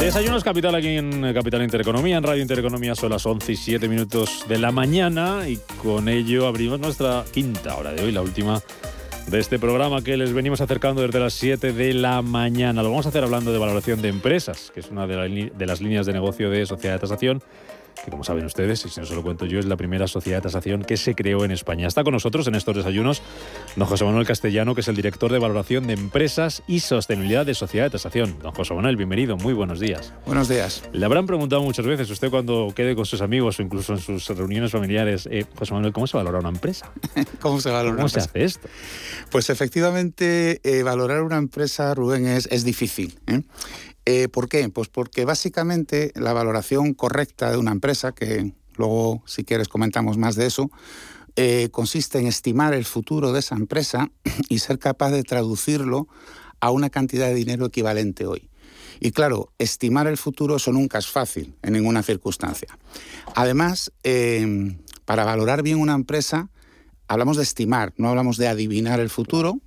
Desayunos Capital aquí en Capital Intereconomía, en Radio Intereconomía son las 11 y 7 minutos de la mañana y con ello abrimos nuestra quinta hora de hoy, la última de este programa que les venimos acercando desde las 7 de la mañana. Lo vamos a hacer hablando de valoración de empresas, que es una de, de las líneas de negocio de Sociedad de Tasación que como saben ustedes, y si no se lo cuento yo, es la primera sociedad de tasación que se creó en España. Está con nosotros en estos desayunos don José Manuel Castellano, que es el director de valoración de empresas y sostenibilidad de sociedad de tasación. Don José Manuel, bienvenido, muy buenos días. Buenos días. Le habrán preguntado muchas veces, usted cuando quede con sus amigos o incluso en sus reuniones familiares, eh, José Manuel, ¿cómo se valora una empresa? ¿Cómo se valora ¿Cómo se hace esto? Pues efectivamente, eh, valorar una empresa, Rubén, es, es difícil. ¿eh? Eh, ¿Por qué? Pues porque básicamente la valoración correcta de una empresa, que luego si quieres comentamos más de eso, eh, consiste en estimar el futuro de esa empresa y ser capaz de traducirlo a una cantidad de dinero equivalente hoy. Y claro, estimar el futuro eso nunca es fácil en ninguna circunstancia. Además, eh, para valorar bien una empresa, hablamos de estimar, no hablamos de adivinar el futuro,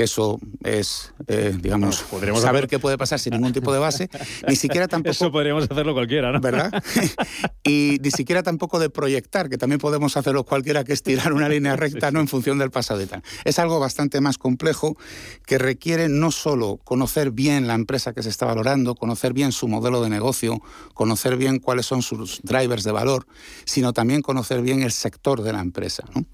que eso es, eh, digamos, saber qué puede pasar sin ningún tipo de base, ni siquiera tampoco... Eso podríamos hacerlo cualquiera, ¿no? ¿Verdad? y ni siquiera tampoco de proyectar, que también podemos hacerlo cualquiera, que es tirar una línea recta, ¿no? En función del pasado y tal. Es algo bastante más complejo que requiere no solo conocer bien la empresa que se está valorando, conocer bien su modelo de negocio, conocer bien cuáles son sus drivers de valor, sino también conocer bien el sector de la empresa, ¿no?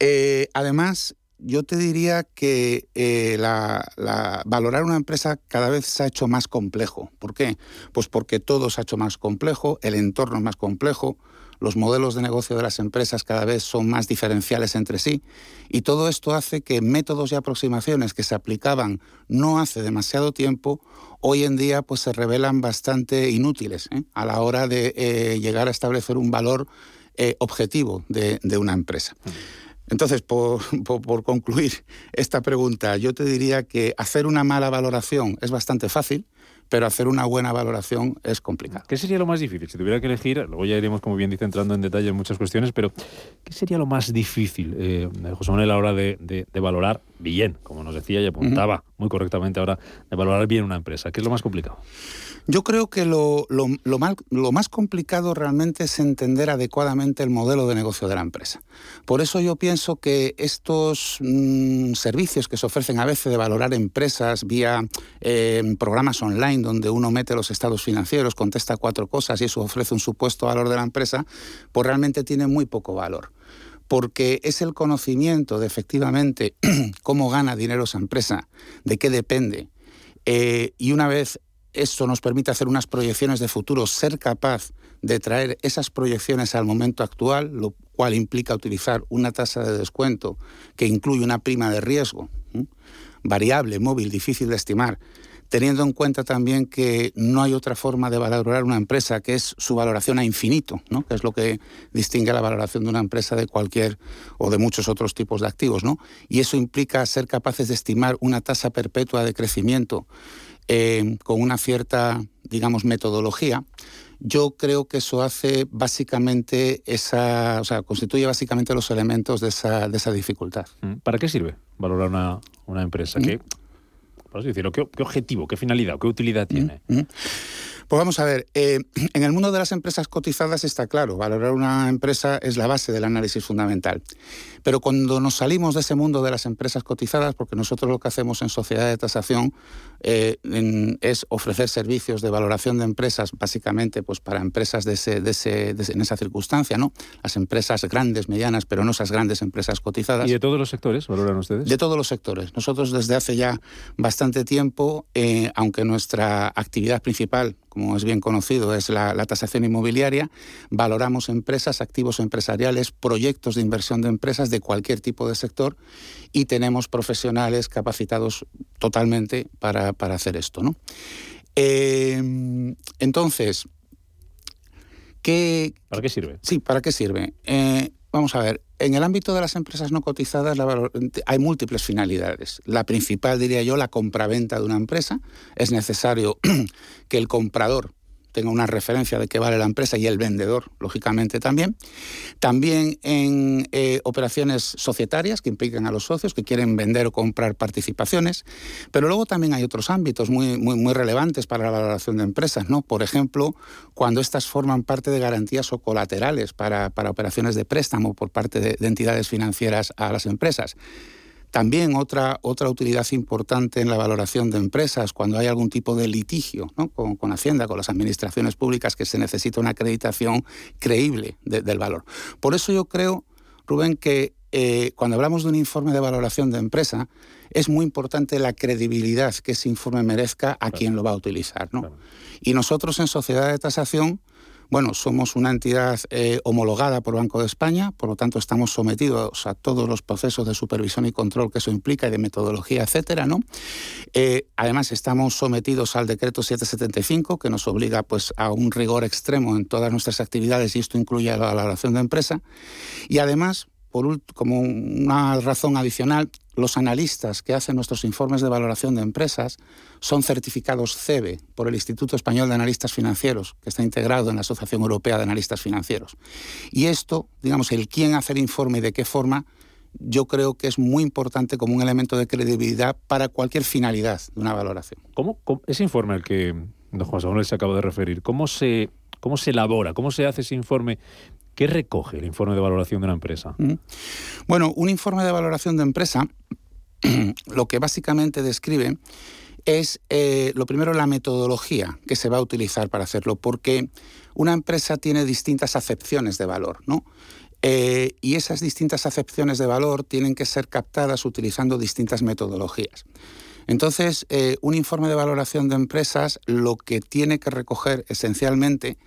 Eh, además, yo te diría que eh, la, valorar una empresa cada vez se ha hecho más complejo. ¿Por qué? Pues porque todo se ha hecho más complejo, el entorno es más complejo, los modelos de negocio de las empresas cada vez son más diferenciales entre sí y todo esto hace que métodos y aproximaciones que se aplicaban no hace demasiado tiempo hoy en día pues se revelan bastante inútiles ¿eh? a la hora de eh, llegar a establecer un valor objetivo de, de, una empresa. Entonces, por, concluir esta pregunta, yo te diría que hacer una mala valoración es bastante fácil, pero hacer una buena valoración es complicado. ¿Qué sería lo más difícil? Si tuviera que elegir, luego ya iremos, como bien dice, entrando en detalle en muchas cuestiones, pero ¿qué sería lo más difícil, eh, José Manuel, a la hora de, valorar bien, como nos decía y apuntaba muy correctamente ahora, de valorar bien una empresa? ¿Qué es lo más complicado? Yo creo que lo, más complicado realmente es entender adecuadamente el modelo de negocio de la empresa. Por eso yo pienso que estos mm, servicios que se ofrecen a veces de valorar empresas vía eh, programas online donde uno mete los estados financieros, contesta cuatro cosas y eso ofrece un supuesto valor de la empresa, pues realmente tiene muy poco valor porque es el conocimiento de efectivamente cómo gana dinero esa empresa, de qué depende. Eh, y una vez esto nos permite hacer unas proyecciones de futuro, ser capaz de traer esas proyecciones al momento actual, lo cual implica utilizar una tasa de descuento que incluye una prima de riesgo, variable, móvil, difícil de estimar, teniendo en cuenta también que no hay otra forma de valorar una empresa que es su valoración a infinito, ¿no? que es lo que distingue la valoración de una empresa de cualquier o de muchos otros tipos de activos. ¿no? Y eso implica ser capaces de estimar una tasa perpetua de crecimiento eh, con una cierta, digamos, metodología, yo creo que eso hace básicamente esa, o sea, constituye básicamente los elementos de esa, de esa dificultad. Mm, ¿Para qué sirve valorar una, una empresa? ¿Qué, por así decirlo, ¿qué, objetivo, qué finalidad, qué utilidad tiene? Pues vamos a ver, eh, en el mundo de las empresas cotizadas está claro, valorar una empresa es la base del análisis fundamental. Pero cuando nos salimos de ese mundo de las empresas cotizadas, porque nosotros lo que hacemos en sociedad de tasación eh, es ofrecer servicios de valoración de empresas, básicamente pues para empresas de ese, de ese, en esa circunstancia, ¿no? Las empresas grandes, medianas, pero no esas grandes empresas cotizadas. ¿Y de todos los sectores valoran ustedes? De todos los sectores. Nosotros desde hace ya bastante tiempo, eh, aunque nuestra actividad principal como es bien conocido, es la, tasación inmobiliaria, valoramos empresas, activos empresariales, proyectos de inversión de empresas de cualquier tipo de sector y tenemos profesionales capacitados totalmente para, hacer esto. ¿no? Eh, entonces, ¿qué, ¿para qué sirve? Sí, ¿para qué sirve? Eh, vamos a ver, en el ámbito de las empresas no cotizadas hay múltiples finalidades. La principal, diría yo, la compraventa de una empresa. Es necesario que el comprador tenga una referencia de qué vale la empresa y el vendedor, lógicamente también. También en eh, operaciones societarias que implican a los socios que quieren vender o comprar participaciones. Pero luego también hay otros ámbitos muy, muy, relevantes para la valoración de empresas, ¿no? Por ejemplo, cuando estas forman parte de garantías o colaterales para, operaciones de préstamo por parte de entidades financieras a las empresas. También otra, otra utilidad importante en la valoración de empresas, cuando hay algún tipo de litigio con, Hacienda, con las administraciones públicas, que se necesita una acreditación creíble del valor. Por eso yo creo, Rubén, que eh, cuando hablamos de un informe de valoración de empresa, es muy importante la credibilidad que ese informe merezca a quien lo va a utilizar. Y nosotros en Sociedad de Tasación bueno, somos una entidad eh, homologada por Banco de España, por lo tanto estamos sometidos a todos los procesos de supervisión y control que eso implica y de metodología, etcétera, ¿no? Eh, además estamos sometidos al decreto 775 que nos obliga pues a un rigor extremo en todas nuestras actividades y esto incluye la valoración de empresa y además como una razón adicional, los analistas que hacen nuestros informes de valoración de empresas son certificados CEBE por el Instituto Español de Analistas Financieros, que está integrado en la Asociación Europea de Analistas Financieros. Y esto, digamos, el quién hace el informe y de qué forma, yo creo que es muy importante como un elemento de credibilidad para cualquier finalidad de una valoración. ¿Cómo, ese informe al que don José Manuel se acaba de referir, cómo se, cómo se elabora, cómo se hace ese informe ¿Qué recoge el informe de valoración de una empresa? Bueno, un informe de valoración de empresa lo que básicamente describe es, eh, lo primero, la metodología que se va a utilizar para hacerlo, porque una empresa tiene distintas acepciones de valor, ¿no? Eh, y esas distintas acepciones de valor tienen que ser captadas utilizando distintas metodologías. Entonces, eh, un informe de valoración de empresas lo que tiene que recoger esencialmente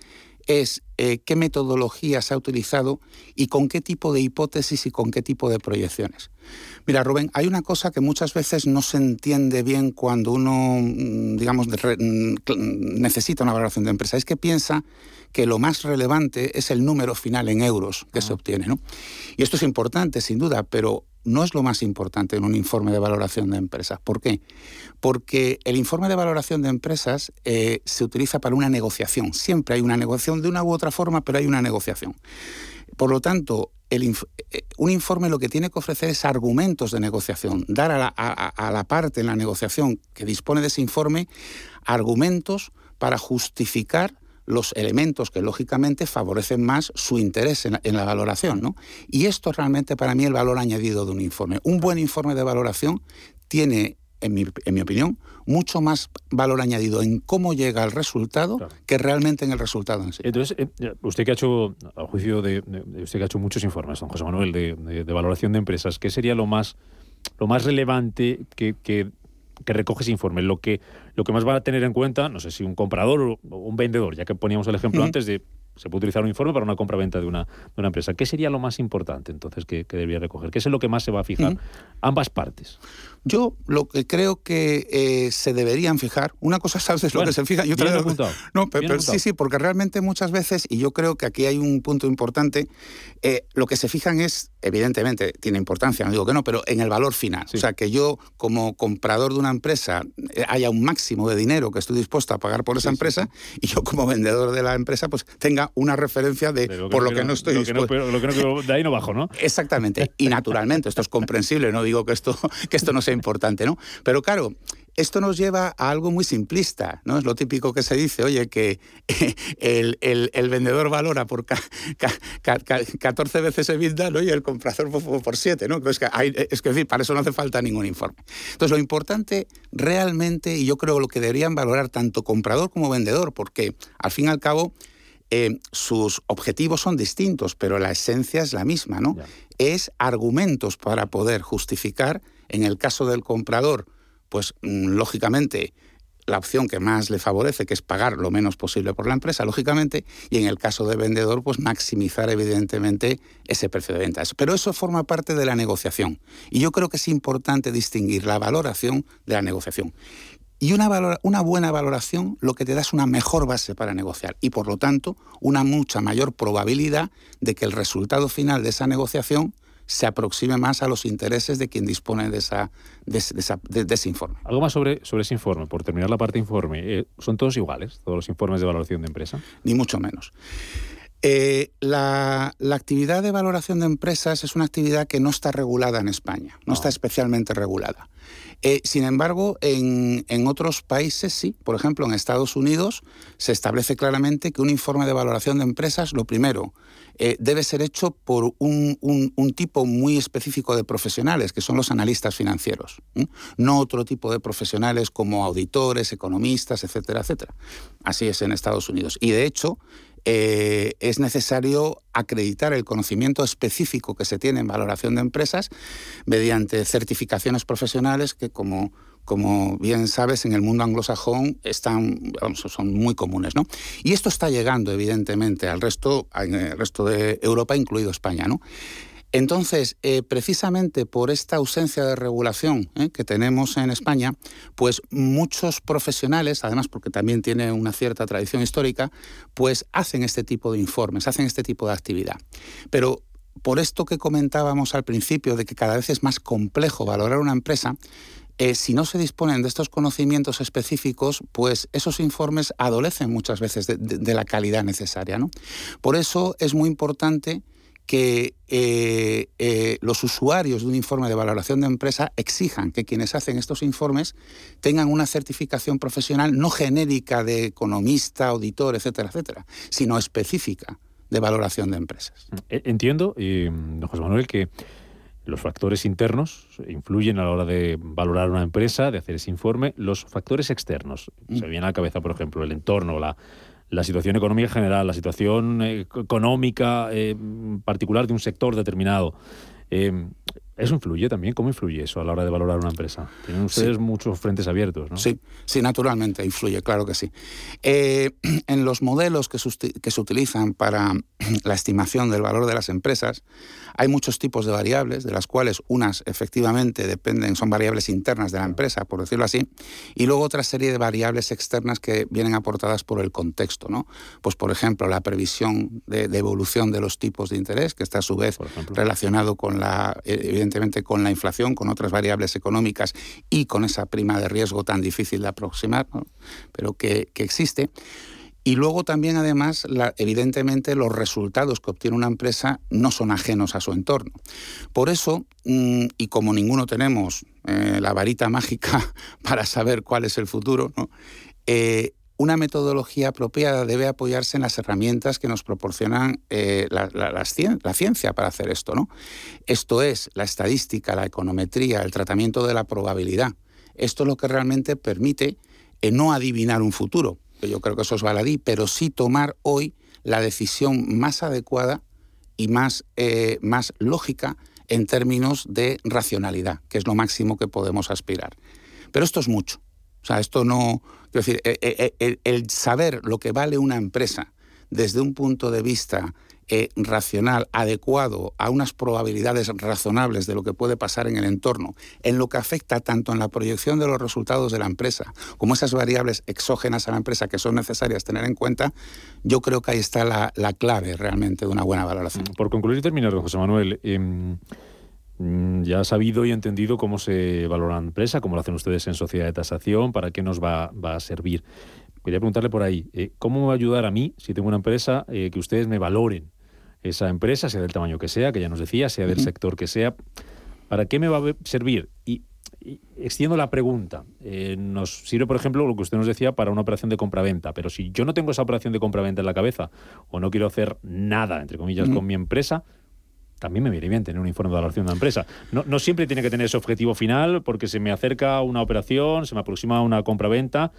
es eh, qué metodología se ha utilizado y con qué tipo de hipótesis y con qué tipo de proyecciones. Mira, Rubén, hay una cosa que muchas veces no se entiende bien cuando uno, mm, digamos, mm, necesita una valoración de empresa. Es que piensa que lo más relevante es el número final en euros que se obtiene. ¿no? Y esto es importante, sin duda, pero no es lo más importante en un informe de valoración de empresas. ¿Por qué? Porque el informe de valoración de empresas eh, se utiliza para una negociación. Siempre hay una negociación de una u otra forma, pero hay una negociación. Por lo tanto, eh, un informe lo que tiene que ofrecer es argumentos de negociación, dar a la, a la parte en la negociación que dispone de ese informe argumentos para justificar los elementos que lógicamente favorecen más su interés en, la valoración. ¿no? Y esto realmente para mí el valor añadido de un informe. Un buen informe de valoración tiene, en mi, en mi opinión, mucho más valor añadido en cómo llega al resultado que realmente en el resultado en sí. Entonces, eh, usted que ha hecho, a juicio de, usted que ha hecho muchos informes, don José Manuel, de, de, valoración de empresas, ¿qué sería lo más, lo más relevante que, que que recoge ese informe. Lo que, lo que más va a tener en cuenta, no sé si un comprador o un vendedor, ya que poníamos el ejemplo antes de se puede utilizar un informe para una compra-venta de una, de una empresa. ¿Qué sería lo más importante entonces que, que debería recoger? ¿Qué es lo que más se va a fijar? Ambas partes. Yo lo que creo que eh, se deberían fijar, una cosa sabes lo que se fija y otra No, pero, sí, sí, porque realmente muchas veces, y yo creo que aquí hay un punto importante, eh, lo que se fijan es, evidentemente, tiene importancia, no digo que no, pero en el valor final. O sea, que yo como comprador de una empresa eh, haya un máximo de dinero que estoy dispuesto a pagar por esa empresa y yo como vendedor de la empresa pues tenga una referencia de por lo que no estoy lo que no, de ahí no bajo, ¿no? Exactamente. Y naturalmente, esto es comprensible, no digo que esto, que esto no sea importante, ¿no? Pero claro, esto nos lleva a algo muy simplista, ¿no? Es lo típico que se dice, oye, que el, vendedor valora por 14 veces EBITDA ¿no? y el comprador por, 7, ¿no? Es que, es que, para eso no hace falta ningún informe. Entonces, lo importante realmente, y yo creo lo que deberían valorar tanto comprador como vendedor, porque al fin y al cabo eh, sus objetivos son distintos, pero la esencia es la misma, ¿no? Es argumentos para poder justificar, en el caso del comprador, pues mm, lógicamente la opción que más le favorece, que es pagar lo menos posible por la empresa, lógicamente, y en el caso del vendedor, pues maximizar evidentemente ese precio de ventas. Pero eso forma parte de la negociación. Y yo creo que es importante distinguir la valoración de la negociación. Y una, una buena valoración lo que te da es una mejor base para negociar y por lo tanto una mucha mayor probabilidad de que el resultado final de esa negociación se aproxime más a los intereses de quien dispone de, esa, de, ese informe. Algo más sobre, sobre ese informe, por terminar la parte informe. Eh, ¿Son todos iguales, todos los informes de valoración de empresa? Ni mucho menos. Eh, la, actividad de valoración de empresas es una actividad que no está regulada en España, no, está especialmente regulada. Eh, sin embargo, en, otros países sí. Por ejemplo, en Estados Unidos se establece claramente que un informe de valoración de empresas, lo primero, eh, debe ser hecho por un, tipo muy específico de profesionales, que son los analistas financieros, no otro tipo de profesionales como auditores, economistas, etcétera, etcétera. Así es en Estados Unidos. Y de hecho, eh, es necesario acreditar el conocimiento específico que se tiene en valoración de empresas mediante certificaciones profesionales que, como, como bien sabes, en el mundo anglosajón están, son muy comunes. ¿no? Y esto está llegando, evidentemente, al resto, al resto de Europa, incluido España. ¿no? Entonces, eh, precisamente por esta ausencia de regulación eh, que tenemos en España, pues muchos profesionales, además porque también tiene una cierta tradición histórica, pues hacen este tipo de informes, hacen este tipo de actividad. Pero por esto que comentábamos al principio de que cada vez es más complejo valorar una empresa, eh, si no se disponen de estos conocimientos específicos, pues esos informes adolecen muchas veces de, de la calidad necesaria. ¿no? Por eso es muy importante que eh, eh, los usuarios de un informe de valoración de empresa exijan que quienes hacen estos informes tengan una certificación profesional no genérica de economista, auditor, etcétera, etcétera, sino específica de valoración de empresas. E, entiendo, don José Manuel, que los factores internos influyen a la hora de valorar una empresa, de hacer ese informe. Los factores externos, se mm. viene a la cabeza, por ejemplo, el entorno, la, la situación económica general, la situación eh, económica eh, particular de un sector determinado. Eh, ¿Eso influye también? ¿Cómo influye eso a la hora de valorar una empresa? Tienen ustedes muchos frentes abiertos, ¿no? Sí, sí, naturalmente influye, claro que sí. en los modelos que, que, se utilizan para la estimación del valor de las empresas, hay muchos tipos de variables, de las cuales unas efectivamente dependen, son variables internas de la empresa, por decirlo así, y luego otra serie de variables externas que vienen aportadas por el contexto, ¿no? Pues por ejemplo, la previsión de, evolución de los tipos de interés, que está a su vez relacionado con la, evidentemente, con la inflación, con otras variables económicas y con esa prima de riesgo tan difícil de aproximar, pero que, que existe. Y luego también, además, evidentemente los resultados que obtiene una empresa no son ajenos a su entorno. Por eso, mm, y como ninguno tenemos eh, la varita mágica para saber cuál es el futuro, eh, una metodología apropiada debe apoyarse en las herramientas que nos proporcionan eh, la, ciencia para hacer esto. ¿no? Esto es la estadística, la econometría, el tratamiento de la probabilidad. Esto es lo que realmente permite no adivinar un futuro, yo creo que eso es baladí, pero sí tomar hoy la decisión más adecuada y más, eh, más lógica en términos de racionalidad, que es lo máximo que podemos aspirar. Pero esto es mucho. O sea, esto no. Quiero decir, eh, eh, el saber lo que vale una empresa desde un punto de vista eh, racional, adecuado a unas probabilidades razonables de lo que puede pasar en el entorno, en lo que afecta tanto en la proyección de los resultados de la empresa como esas variables exógenas a la empresa que son necesarias tener en cuenta, yo creo que ahí está la, clave realmente de una buena valoración. Por concluir y terminar, José Manuel, em, ya ha sabido y entendido cómo se valora la empresa, cómo lo hacen ustedes en sociedad de tasación, para qué nos va, a servir. Quería preguntarle por ahí, eh, ¿cómo me va a ayudar a mí, si tengo una empresa, eh, que ustedes me valoren esa empresa, sea del tamaño que sea, que ya nos decía, sea del sector que sea, ¿para qué me va a servir? Y, extiendo la pregunta. Eh, nos sirve, por ejemplo, lo que usted nos decía para una operación de compraventa, pero si yo no tengo esa operación de compraventa en la cabeza o no quiero hacer nada, entre comillas, con mi empresa, también me viene bien tener un informe de valoración de la empresa. No, siempre tiene que tener ese objetivo final porque se me acerca una operación, se me aproxima una compraventa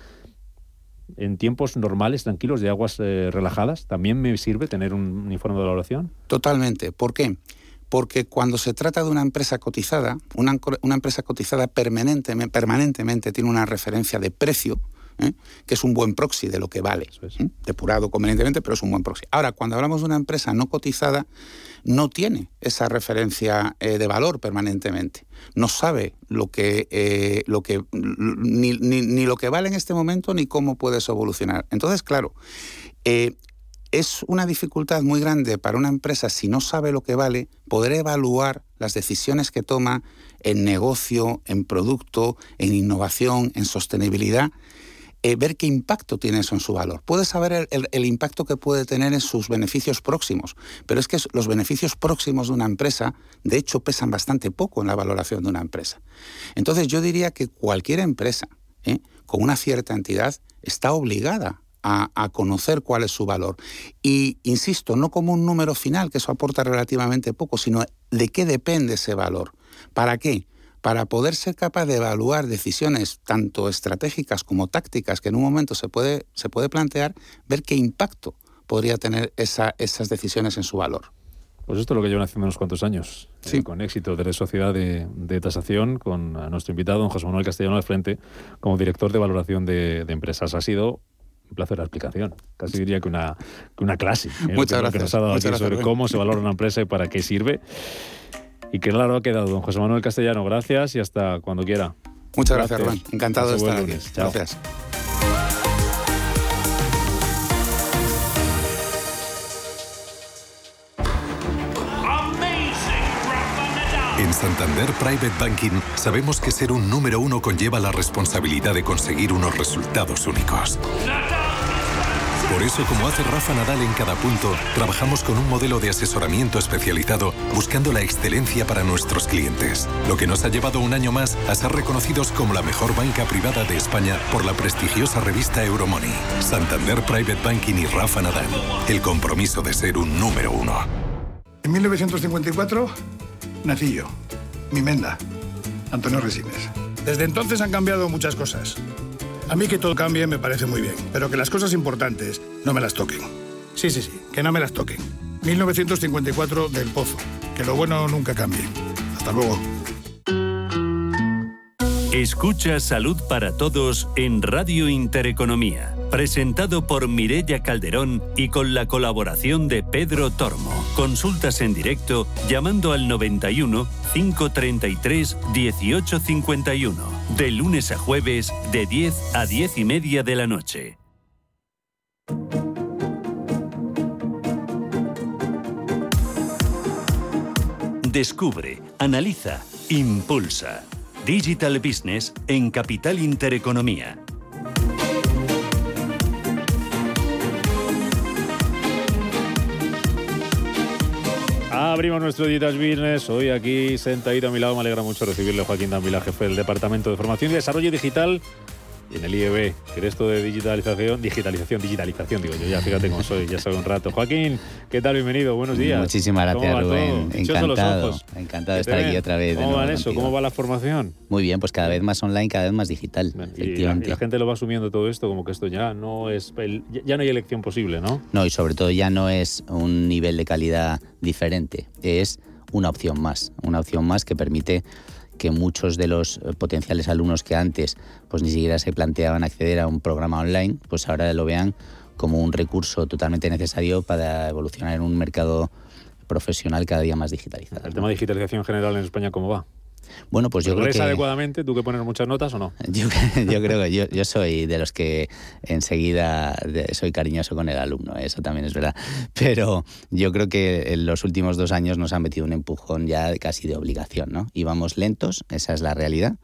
en tiempos normales, tranquilos, de aguas eh, relajadas, ¿también me sirve tener un, informe de valoración? Totalmente. ¿Por qué? Porque cuando se trata de una empresa cotizada, una, empresa cotizada permanentemente tiene una referencia de precio, ¿eh? que es un buen proxy de lo que vale, ¿eh? depurado convenientemente, pero es un buen proxy. Ahora, cuando hablamos de una empresa no cotizada, no tiene esa referencia eh, de valor permanentemente. No sabe lo que, lo que ni, lo que vale en este momento ni cómo puede evolucionar. Entonces, claro, es una dificultad muy grande para una empresa, si no sabe lo que vale, poder evaluar las decisiones que toma en negocio, en producto, en innovación, en sostenibilidad, eh, ver qué impacto tiene eso en su valor. Puede saber el, impacto que puede tener en sus beneficios próximos, pero es que los beneficios próximos de una empresa, de hecho, pesan bastante poco en la valoración de una empresa. Entonces yo diría que cualquier empresa ¿eh? con una cierta entidad está obligada a, conocer cuál es su valor. Y, insisto, no como un número final, que eso aporta relativamente poco, sino de qué depende ese valor. ¿Para qué? Para poder ser capaz de evaluar decisiones tanto estratégicas como tácticas que en un momento se puede, se puede plantear, ver qué impacto podría tener esa, esas decisiones en su valor. Pues esto es lo que llevan haciendo unos cuantos años, eh, sí. con éxito de la Sociedad de, Tasación, con nuestro invitado, don José Manuel Castellano al frente, como director de valoración de, de empresas. Ha sido un placer la explicación. Casi diría que una, una clase. ¿eh? Muchas gracias. Que nos ha dado aquí sobre cómo se valora una empresa y para qué sirve. Y que claro ha quedado don José Manuel Castellano. Gracias y hasta cuando quiera. Muchas gracias, Juan. Encantado de estar aquí. Gracias. En Santander Private Banking sabemos que ser un número uno conlleva la responsabilidad de conseguir unos resultados únicos. Por eso, como hace Rafa Nadal en cada punto, trabajamos con un modelo de asesoramiento especializado buscando la excelencia para nuestros clientes, lo que nos ha llevado un año más a ser reconocidos como la mejor banca privada de España por la prestigiosa revista Euromoney. Santander Private Banking y Rafa Nadal, el compromiso de ser un número uno. En 1954 nací yo, mi menda, Antonio Resines. Desde entonces han cambiado muchas cosas. A mí que todo cambie me parece muy bien, pero que las cosas importantes no me las toquen. Sí, sí, sí, que no me las toquen. 1954 del Pozo. Que lo bueno nunca cambie. Hasta luego. Escucha Salud para Todos en Radio Intereconomía, presentado por Mirella Calderón y con la colaboración de Pedro Tormo. Consultas en directo llamando al 91 533 1851, de lunes a jueves de 10 a 10 y media de la noche. Descubre, analiza, impulsa. Digital Business en Capital Intereconomía. Abrimos nuestro Digital Business. Hoy aquí sentadito a mi lado. Me alegra mucho recibirle Joaquín Dambila, jefe del Departamento de Formación y Desarrollo Digital y en el IEB, que esto de digitalización, digitalización, digitalización, digo yo, ya fíjate cómo soy, ya soy un rato. Joaquín, ¿qué tal? Bienvenido, buenos días. Muchísimas gracias, Rubén. Encantado, encantado de estar aquí otra vez. ¿Cómo va eso? ¿Cómo va la formación? Muy bien, pues cada vez más online, cada vez más digital, efectivamente. Y la, gente lo va asumiendo todo esto, como que esto ya no es, ya no hay elección posible, ¿no? No, y sobre todo ya no es un nivel de calidad diferente, es una opción más, una opción más que permite que muchos de los eh, potenciales alumnos que antes pues ni siquiera se planteaban acceder a un programa online, pues ahora lo vean como un recurso totalmente necesario para evolucionar en un mercado profesional cada día más digitalizado. ¿El tema de digitalización general en España cómo va? Bueno, pues yo creo que... adecuadamente? ¿Tú que poner muchas notas o no? Yo, creo que yo, soy de los que enseguida soy cariñoso con el alumno, eso también es verdad. Pero yo creo que en los últimos dos años nos han metido un empujón ya casi de obligación, ¿no? Íbamos lentos, esa es la realidad,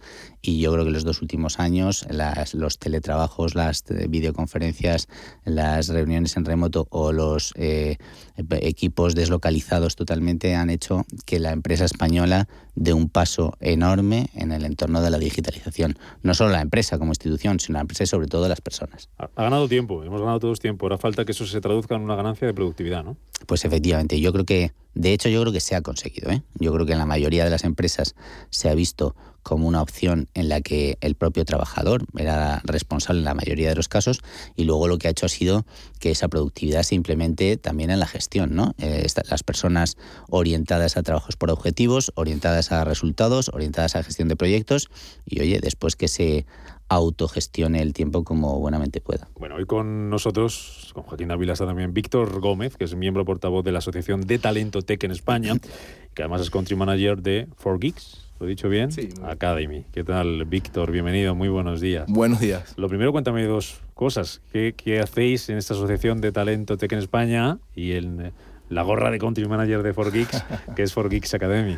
y yo creo que los dos últimos años, los teletrabajos, las videoconferencias, las reuniones en remoto o los eh, equipos deslocalizados totalmente han hecho que la empresa española dé un paso enorme en el entorno de la digitalización. No solo la empresa como institución, sino la empresa y sobre todo las personas. Ha, ganado tiempo, hemos ganado todos tiempo. Ahora falta que eso se traduzca en una ganancia de productividad, ¿no? Pues efectivamente, yo creo que, de hecho, yo creo que se ha conseguido. ¿eh? Yo creo que en la mayoría de las empresas se ha visto como una opción en la que el propio trabajador era responsable en la mayoría de los casos y luego lo que ha hecho ha sido que esa productividad se implemente también en la gestión, ¿no? Eh, las personas orientadas a trabajos por objetivos, orientadas a resultados, orientadas a gestión de proyectos y oye, después que se autogestione el tiempo como buenamente pueda. Bueno, hoy con nosotros, con Joaquín Ávila está también Víctor Gómez, que es miembro portavoz de la Asociación de Talento Tech en España, que además es country manager de 4Geeks ¿Lo he dicho bien? Sí. Academy. ¿Qué tal, Víctor? Bienvenido, muy buenos días. Buenos días. Lo primero, cuéntame dos cosas. ¿Qué, qué hacéis en esta asociación de talento tech en España y en la gorra de country manager de 4Geeks, que es 4Geeks Academy?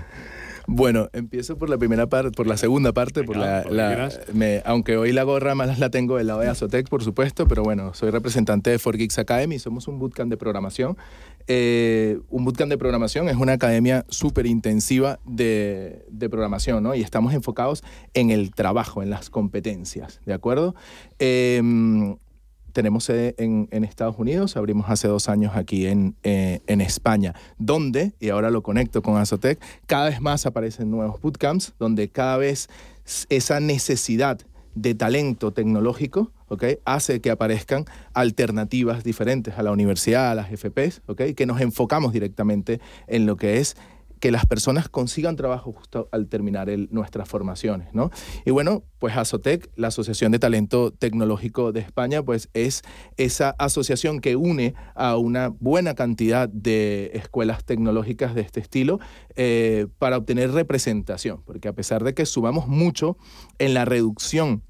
Bueno, empiezo por la primera parte, por la segunda parte, por la, la- me- aunque hoy la gorra más la tengo del lado de Azotec, por supuesto, pero bueno, soy representante de 4Geeks Academy, somos un bootcamp de programación. Eh, un bootcamp de programación es una academia súper intensiva de, programación, ¿no? Y estamos enfocados en el trabajo, en las competencias, ¿de acuerdo? Em, tenemos sede en, Estados Unidos, abrimos hace dos años aquí en, eh, en España, donde, y ahora lo conecto con Azotec, cada vez más aparecen nuevos bootcamps, donde cada vez esa necesidad de talento tecnológico ¿ok? hace que aparezcan alternativas diferentes a la universidad, a las FPs, ¿ok? que nos enfocamos directamente en lo que es que las personas consigan trabajo justo al terminar nuestras formaciones, ¿no? Y bueno, pues Azotec, la Asociación de Talento Tecnológico de España, pues es esa asociación que une a una buena cantidad de escuelas tecnológicas de este estilo eh, para obtener representación, porque a pesar de que sumamos mucho en la reducción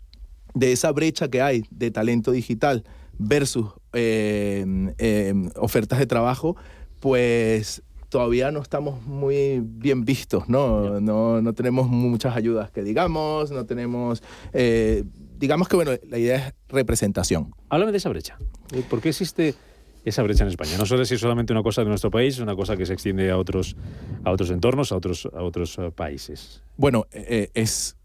de esa brecha que hay de talento digital versus eh, eh, ofertas de trabajo, pues todavía no estamos muy bien vistos, ¿no? No, no tenemos muchas ayudas que digamos, no tenemos... eh, digamos que, bueno, la idea es representación. Háblame de esa brecha. Eh, ¿Por qué existe esa brecha en España? No suele ser solamente una cosa de nuestro país, es una cosa que se extiende a otros, a otros entornos, a otros, a otros eh, países. Bueno, eh, es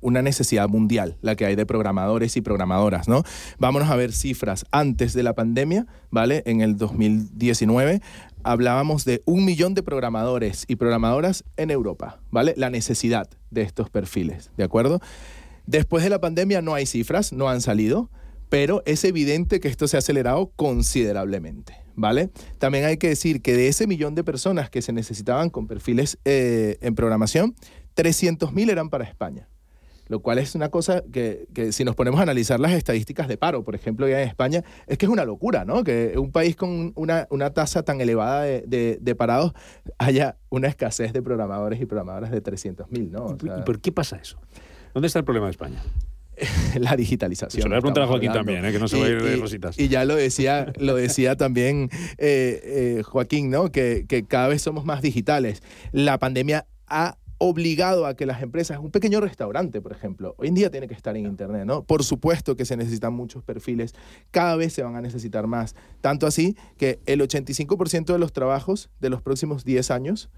una necesidad mundial la que hay de programadores y programadoras, ¿no? Vámonos a ver cifras. Antes de la pandemia, ¿vale? En el 2019 hablábamos de un millón de programadores y programadoras en Europa, ¿vale? La necesidad de estos perfiles, ¿de acuerdo? Después de la pandemia no hay cifras, no han salido, pero es evidente que esto se ha acelerado considerablemente, ¿vale? También hay que decir que de ese millón de personas que se necesitaban con perfiles eh, en programación, 300.000 eran para España. Lo cual es una cosa que, que si nos ponemos a analizar las estadísticas de paro, por ejemplo, ya en España, es que es una locura, ¿no? Que un país con una, una tasa tan elevada de, de- de parados haya una escasez de programadores y programadoras de 300.000, ¿no? O sea, ¿Y por qué pasa eso? ¿Dónde está el problema de España? la digitalización. Se lo voy a preguntar a Joaquín hablando. también, ¿eh? que no se va a ir de rositas. Y ya lo decía, lo decía también eh, eh, Joaquín, ¿no? Que, que cada vez somos más digitales. La pandemia ha obligado a que las empresas, un pequeño restaurante, por ejemplo, hoy en día tiene que estar en Internet, ¿no? Por supuesto que se necesitan muchos perfiles, cada vez se van a necesitar más. Tanto así que el 85% de los trabajos de los próximos 10 años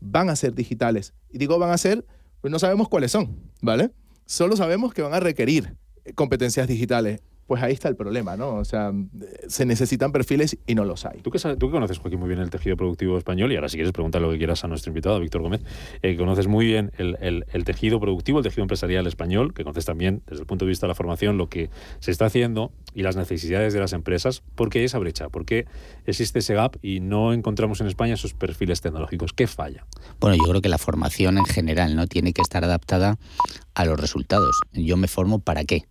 van a ser digitales. Y digo van a ser, pues no sabemos cuáles son, ¿vale? Solo sabemos que van a requerir competencias digitales. Pues ahí está el problema, ¿no? O sea, eh, se necesitan perfiles y no los hay. Tú que, sabes- tú que conoces, Joaquín, muy bien el tejido productivo español, y ahora si quieres preguntar lo que quieras a nuestro invitado, a Víctor Gómez, eh, conoces muy bien el, el- el tejido productivo, el tejido empresarial español, que conoces también desde el punto de vista de la formación lo que se está haciendo y las necesidades de las empresas. ¿Por qué hay esa brecha? ¿Por qué existe ese gap y no encontramos en España esos perfiles tecnológicos? ¿Qué falla? Bueno, yo creo que la formación en general no tiene que estar adaptada a los resultados. Yo me formo para qué.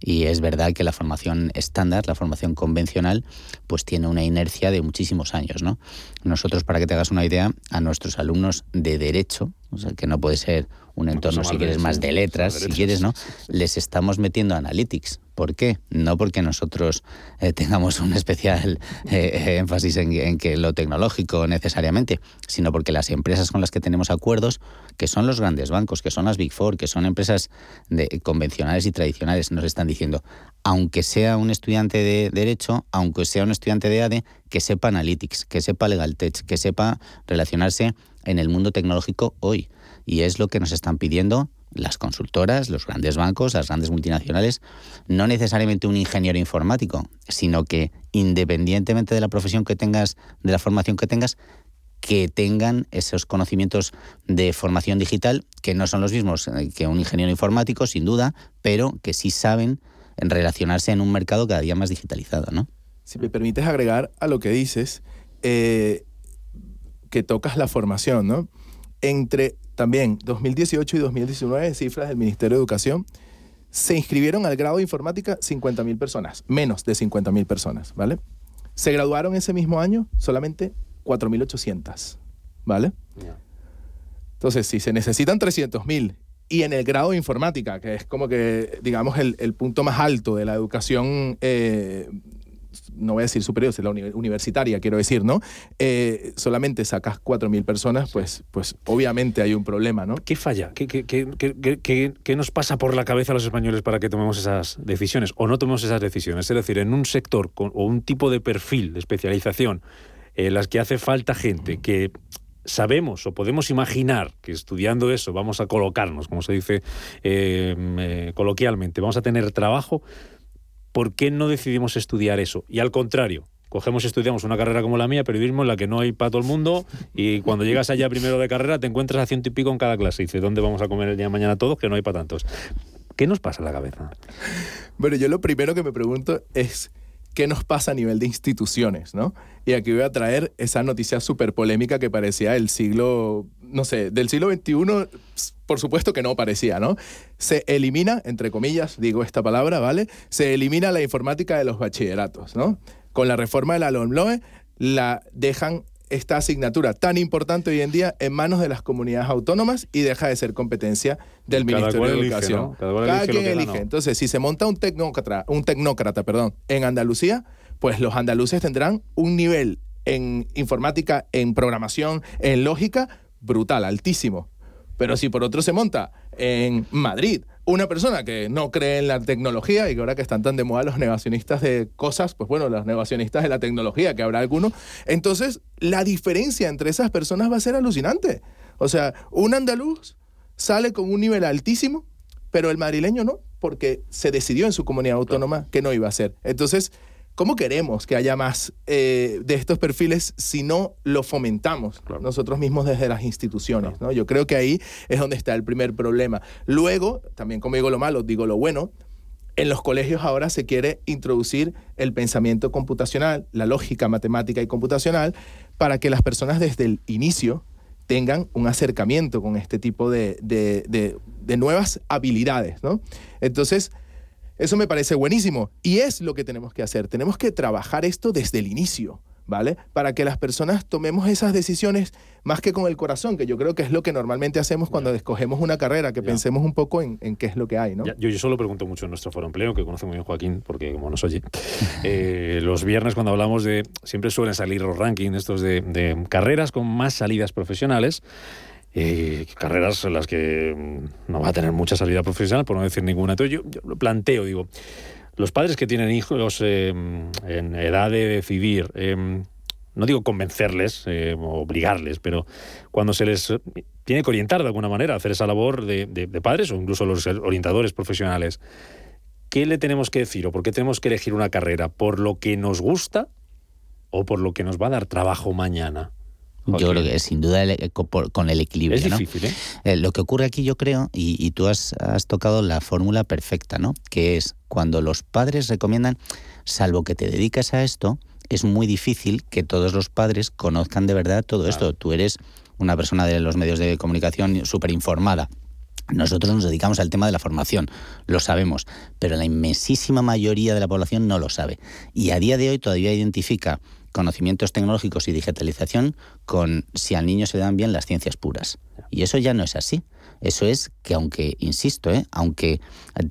Y es verdad que la formación estándar, la formación convencional, pues tiene una inercia de muchísimos años, ¿no? Nosotros, para que te hagas una idea, a nuestros alumnos de derecho, o sea, que no puede ser un entorno, si quieres, más de letras, si quieres, ¿no? Les estamos metiendo analytics. ¿Por qué? No porque nosotros eh, tengamos un especial eh, eh, énfasis en, que lo tecnológico necesariamente, sino porque las empresas con las que tenemos acuerdos, que son los grandes bancos, que son las Big Four, que son empresas de, convencionales y tradicionales, nos están diciendo, aunque sea un estudiante de Derecho, aunque sea un estudiante de ADE, que sepa Analytics, que sepa Legal Tech, que sepa relacionarse en el mundo tecnológico hoy. Y es lo que nos están pidiendo las consultoras, los grandes bancos, las grandes multinacionales, no necesariamente un ingeniero informático, sino que independientemente de la profesión que tengas, de la formación que tengas, que tengan esos conocimientos de formación digital, que no son los mismos eh, que un ingeniero informático, sin duda, pero que sí saben relacionarse en un mercado cada día más digitalizado, ¿no? Si me permites agregar a lo que dices, eh, que tocas la formación, ¿no? Entre también 2018 y 2019, cifras del Ministerio de Educación, se inscribieron al grado de informática 50.000 personas, menos de 50.000 personas, ¿vale? Se graduaron ese mismo año solamente 4.800, ¿vale? Entonces, si se necesitan 300.000 y en el grado de informática, que es como que, digamos, el, el punto más alto de la educación eh, no voy a decir superior, es la universitaria, quiero decir, ¿no? Eh, solamente sacas 4.000 personas, pues, pues obviamente hay un problema, ¿no? ¿Qué falla? ¿Qué, qué, qué, qué, nos pasa por la cabeza a los españoles para que tomemos esas decisiones o no tomemos esas decisiones? Es decir, en un sector o un tipo de perfil de especialización en las que hace falta gente que sabemos o podemos imaginar que estudiando eso vamos a colocarnos, como se dice eh, eh, coloquialmente, vamos a tener trabajo, ¿por qué no decidimos estudiar eso? Y al contrario, cogemos y estudiamos una carrera como la mía, periodismo, en la que no hay para todo el mundo, y cuando llegas allá primero de carrera te encuentras a ciento y pico en cada clase. Y dices, ¿dónde vamos a comer el día de mañana todos? Que no hay para tantos. ¿Qué nos pasa en la cabeza? Bueno, yo lo primero que me pregunto es qué nos pasa a nivel de instituciones, ¿no? Y aquí voy a traer esa noticia súper polémica que parecía del siglo, no sé, del siglo XXI, por supuesto que no parecía, ¿no? Se elimina, entre comillas, digo esta palabra, ¿vale? Se elimina la informática de los bachilleratos, ¿no? Con la reforma de la LOMLOE la dejan esta asignatura tan importante hoy en día en manos de las comunidades autónomas y deja de ser competencia del Ministerio de Educación. Cada, quien elige. Entonces, si se monta un tecnócrata, un tecnócrata perdón, en Andalucía, pues los andaluces tendrán un nivel en informática, en programación, en lógica, brutal, altísimo. Pero si por otro se monta en Madrid una persona que no cree en la tecnología y que ahora que están tan de moda los negacionistas de cosas, pues bueno, los negacionistas de la tecnología, que habrá algunos, entonces la diferencia entre esas personas va a ser alucinante. O sea, un andaluz sale con un nivel altísimo, pero el madrileño no, porque se decidió en su comunidad autónoma que no iba a ser. Entonces, ¿Cómo queremos que haya más eh, de estos perfiles si no lo fomentamos nosotros mismos desde las instituciones? ¿no? Yo creo que ahí es donde está el primer problema. Luego, también como digo lo malo, digo lo bueno, en los colegios ahora se quiere introducir el pensamiento computacional, la lógica matemática y computacional, para que las personas desde el inicio tengan un acercamiento con este tipo de, de nuevas habilidades. ¿no? Entonces, eso me parece buenísimo y es lo que tenemos que hacer. Tenemos que trabajar esto desde el inicio. ¿Vale? Para que las personas tomemos esas decisiones más que con el corazón, que yo creo que es lo que normalmente hacemos cuando escogemos una carrera, que pensemos un poco en, qué es lo que hay, ¿no? yo, yo solo pregunto mucho en nuestro foro empleo, que conoce muy bien Joaquín, porque como nos oye, eh, los viernes cuando hablamos de, siempre suelen salir los rankings estos de, de carreras con más salidas profesionales, eh, carreras en las que mm, no va a tener mucha salida profesional, por no decir ninguna. Entonces yo, lo planteo, digo, los padres que tienen hijos eh, en edad de decidir, eh, no digo convencerles o obligarles, pero cuando se les tiene que orientar de alguna manera a hacer esa labor de, de padres o incluso los orientadores profesionales, ¿qué le tenemos que decir o por qué tenemos que elegir una carrera? ¿Por lo que nos gusta o por lo que nos va a dar trabajo mañana? Yo creo que sin duda con el equilibrio. Es difícil, ¿eh? ¿eh? Lo que ocurre aquí, yo creo, y, tú has, has, tocado la fórmula perfecta, ¿no? Que es cuando los padres recomiendan, salvo que te dedicas a esto, es muy difícil que todos los padres conozcan de verdad todo esto. Tú eres una persona de los medios de comunicación súper informada. Nosotros nos dedicamos al tema de la formación, lo sabemos, pero la inmensísima mayoría de la población no lo sabe. Y a día de hoy todavía identifica conocimientos tecnológicos y digitalización con si al niño se dan bien las ciencias puras. Y eso ya no es así. Eso es que aunque, insisto, ¿eh? aunque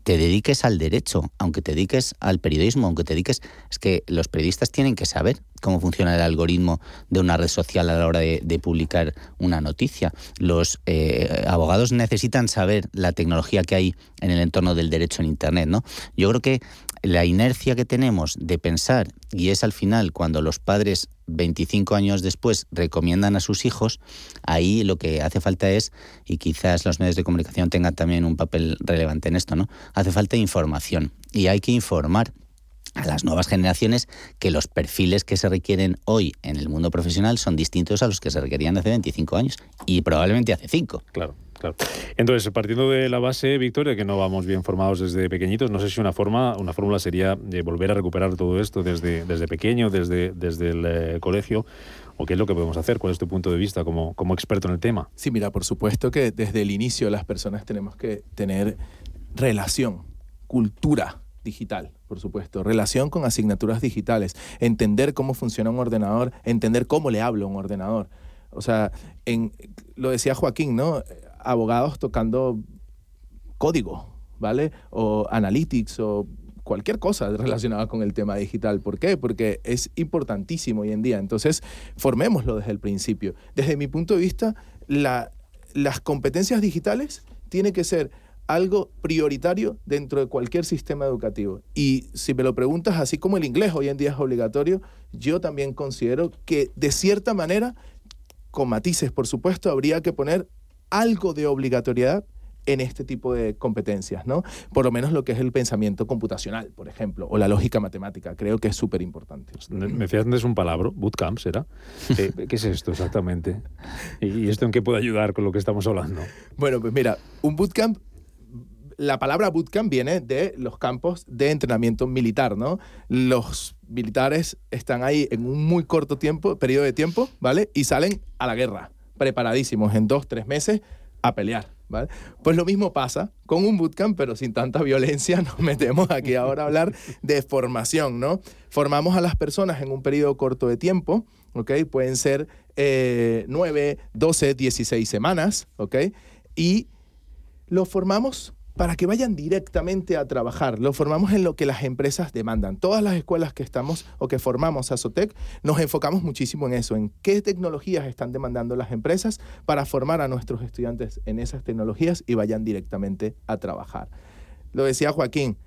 te dediques al derecho, aunque te dediques al periodismo, aunque te dediques, es que los periodistas tienen que saber cómo funciona el algoritmo de una red social a la hora de, publicar una noticia. Los eh, abogados necesitan saber la tecnología que hay en el entorno del derecho en Internet. ¿no? Yo creo que la inercia que tenemos de pensar, y es al final cuando los padres 25 años después recomiendan a sus hijos, ahí lo que hace falta es, y quizás los medios de comunicación tengan también un papel relevante en esto, ¿no? Hace falta información y hay que informar a las nuevas generaciones que los perfiles que se requieren hoy en el mundo profesional son distintos a los que se requerían hace 25 años y probablemente hace 5. Claro. Claro. Entonces, partiendo de la base, Victoria, que no vamos bien formados desde pequeñitos, no sé si una forma, una fórmula sería de volver a recuperar todo esto desde, desde pequeño, desde, desde el eh, colegio, o qué es lo que podemos hacer, cuál es tu punto de vista como, como experto en el tema. Sí, mira, por supuesto que desde el inicio las personas tenemos que tener relación, cultura digital, por supuesto, relación con asignaturas digitales, entender cómo funciona un ordenador, entender cómo le hablo a un ordenador O sea, en, lo decía Joaquín, ¿no? Abogados tocando código, ¿vale? O analytics o cualquier cosa relacionada con el tema digital. ¿Por qué? Porque es importantísimo hoy en día. Entonces, formémoslo desde el principio. Desde mi punto de vista, las competencias digitales tienen que ser algo prioritario dentro de cualquier sistema educativo. Y si me lo preguntas, así como el inglés hoy en día es obligatorio, yo también considero que de cierta manera, con matices por supuesto, habría que poner algo de obligatoriedad en este tipo de competencias, ¿no? Por lo menos lo que es el pensamiento computacional, por ejemplo, o la lógica matemática, creo que es súper importante. Me decías antes un palabra, bootcamp, ¿será? Eh, ¿Qué es esto exactamente? ¿Y esto en qué puede ayudar con lo que estamos hablando? Bueno, pues mira, un bootcamp la palabra bootcamp viene de los campos de entrenamiento militar, ¿no? Los militares están ahí en un muy corto tiempo, periodo de tiempo, ¿vale? Y salen a la guerra, preparadísimos en dos, tres meses a pelear. ¿Vale? Pues lo mismo pasa con un bootcamp, pero sin tanta violencia. Nos metemos aquí ahora a hablar de formación, ¿no? Formamos a las personas en un periodo corto de tiempo. Pueden ser eh, 9, 12, 16 semanas, ¿ok? Y lo formamos para que vayan directamente a trabajar. Lo formamos en lo que las empresas demandan. Todas las escuelas que estamos o que formamos a Sotec nos enfocamos muchísimo en eso, en qué tecnologías están demandando las empresas para formar a nuestros estudiantes en esas tecnologías y vayan directamente a trabajar. Lo decía Joaquín,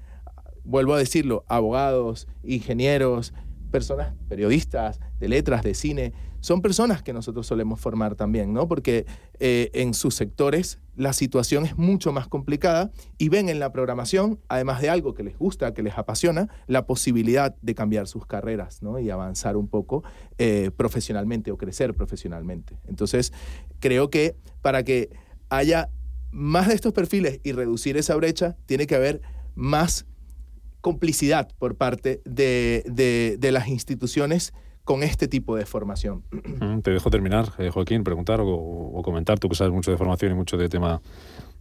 vuelvo a decirlo, abogados, ingenieros, personas, periodistas de letras, de cine, son personas que nosotros solemos formar también, ¿no? Porque eh, en sus sectores la situación es mucho más complicada y ven en la programación, además de algo que les gusta, que les apasiona, la posibilidad de cambiar sus carreras, ¿no? Y avanzar un poco eh, profesionalmente o crecer profesionalmente. Entonces, creo que para que haya más de estos perfiles y reducir esa brecha, tiene que haber más complicidad por parte de, de las instituciones con este tipo de formación. Te dejo terminar, eh, Joaquín, preguntar o, comentar, tú que sabes mucho de formación y mucho de tema,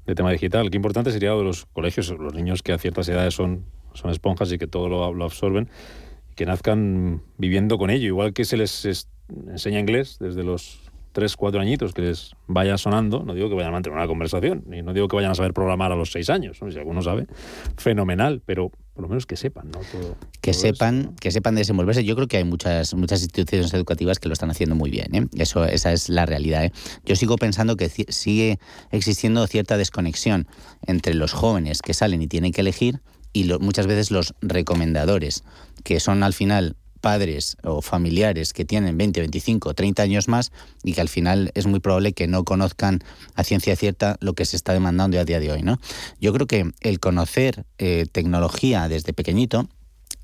de tema digital. Qué importante sería de los colegios, los niños que a ciertas edades son, son esponjas y que todo lo, lo absorben, que nazcan viviendo con ello, igual que se les enseña inglés desde los tres, cuatro añitos que les vaya sonando, no digo que vayan a mantener una conversación, y no digo que vayan a saber programar a los seis años, si alguno sabe, fenomenal, pero por lo menos que sepan, ¿no? que sepan, que sepan desenvolverse. Yo creo que hay muchas, muchas instituciones educativas que lo están haciendo muy bien, ¿eh? Eso, esa es la realidad. ¿eh? Yo sigo pensando que sigue existiendo cierta desconexión entre los jóvenes que salen y tienen que elegir y muchas veces los recomendadores, que son al final padres o familiares que tienen 20, 25, 30 años más y que al final es muy probable que no conozcan a ciencia cierta lo que se está demandando a día de hoy. ¿no? Yo creo que el conocer eh, tecnología desde pequeñito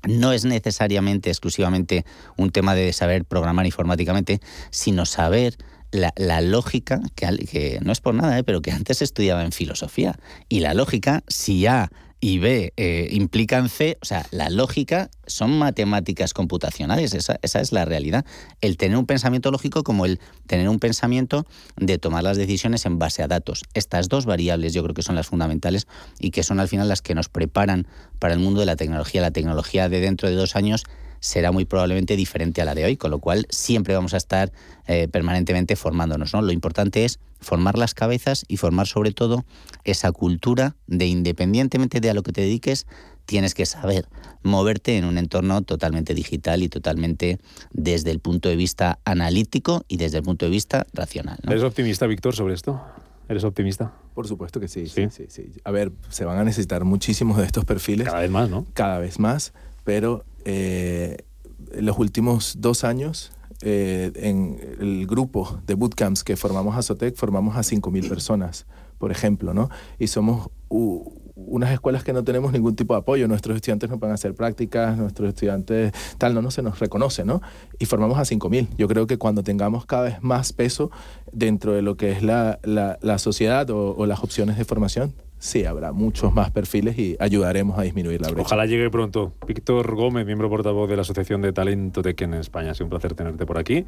no es necesariamente exclusivamente un tema de saber programar informáticamente, sino saber la, lógica, que, no es por nada, ¿eh? pero que antes estudiaba en filosofía. Y la lógica, si ya y B eh, implican C, o sea, la lógica son matemáticas computacionales, esa, esa, es la realidad. El tener un pensamiento lógico como el tener un pensamiento de tomar las decisiones en base a datos. Estas dos variables yo creo que son las fundamentales y que son al final las que nos preparan para el mundo de la tecnología. La tecnología de dentro de dos años será muy probablemente diferente a la de hoy, con lo cual siempre vamos a estar eh, permanentemente formándonos. ¿no? Lo importante es formar las cabezas y formar sobre todo esa cultura de independientemente de a lo que te dediques, tienes que saber moverte en un entorno totalmente digital y totalmente desde el punto de vista analítico y desde el punto de vista racional. ¿Eres optimista, Víctor, sobre esto? ¿Eres optimista? Por supuesto que sí, sí, sí, sí. A ver, se van a necesitar muchísimos de estos perfiles. Cada vez más, ¿no? Cada vez más, pero eh, en los últimos dos años, eh, en el grupo de bootcamps que formamos a Sotec, formamos a 5.000 personas, por ejemplo, ¿no? Y somos unas escuelas que no tenemos ningún tipo de apoyo. Nuestros estudiantes no pueden hacer prácticas, nuestros estudiantes tal, no, no se nos reconoce, ¿no? Y formamos a 5.000. Yo creo que cuando tengamos cada vez más peso dentro de lo que es la, la, sociedad o, o las opciones de formación, sí, habrá muchos más perfiles y ayudaremos a disminuir la brecha. Ojalá llegue pronto. Víctor Gómez, miembro portavoz de la Asociación de Talento Tech en España. Ha sido un placer tenerte por aquí.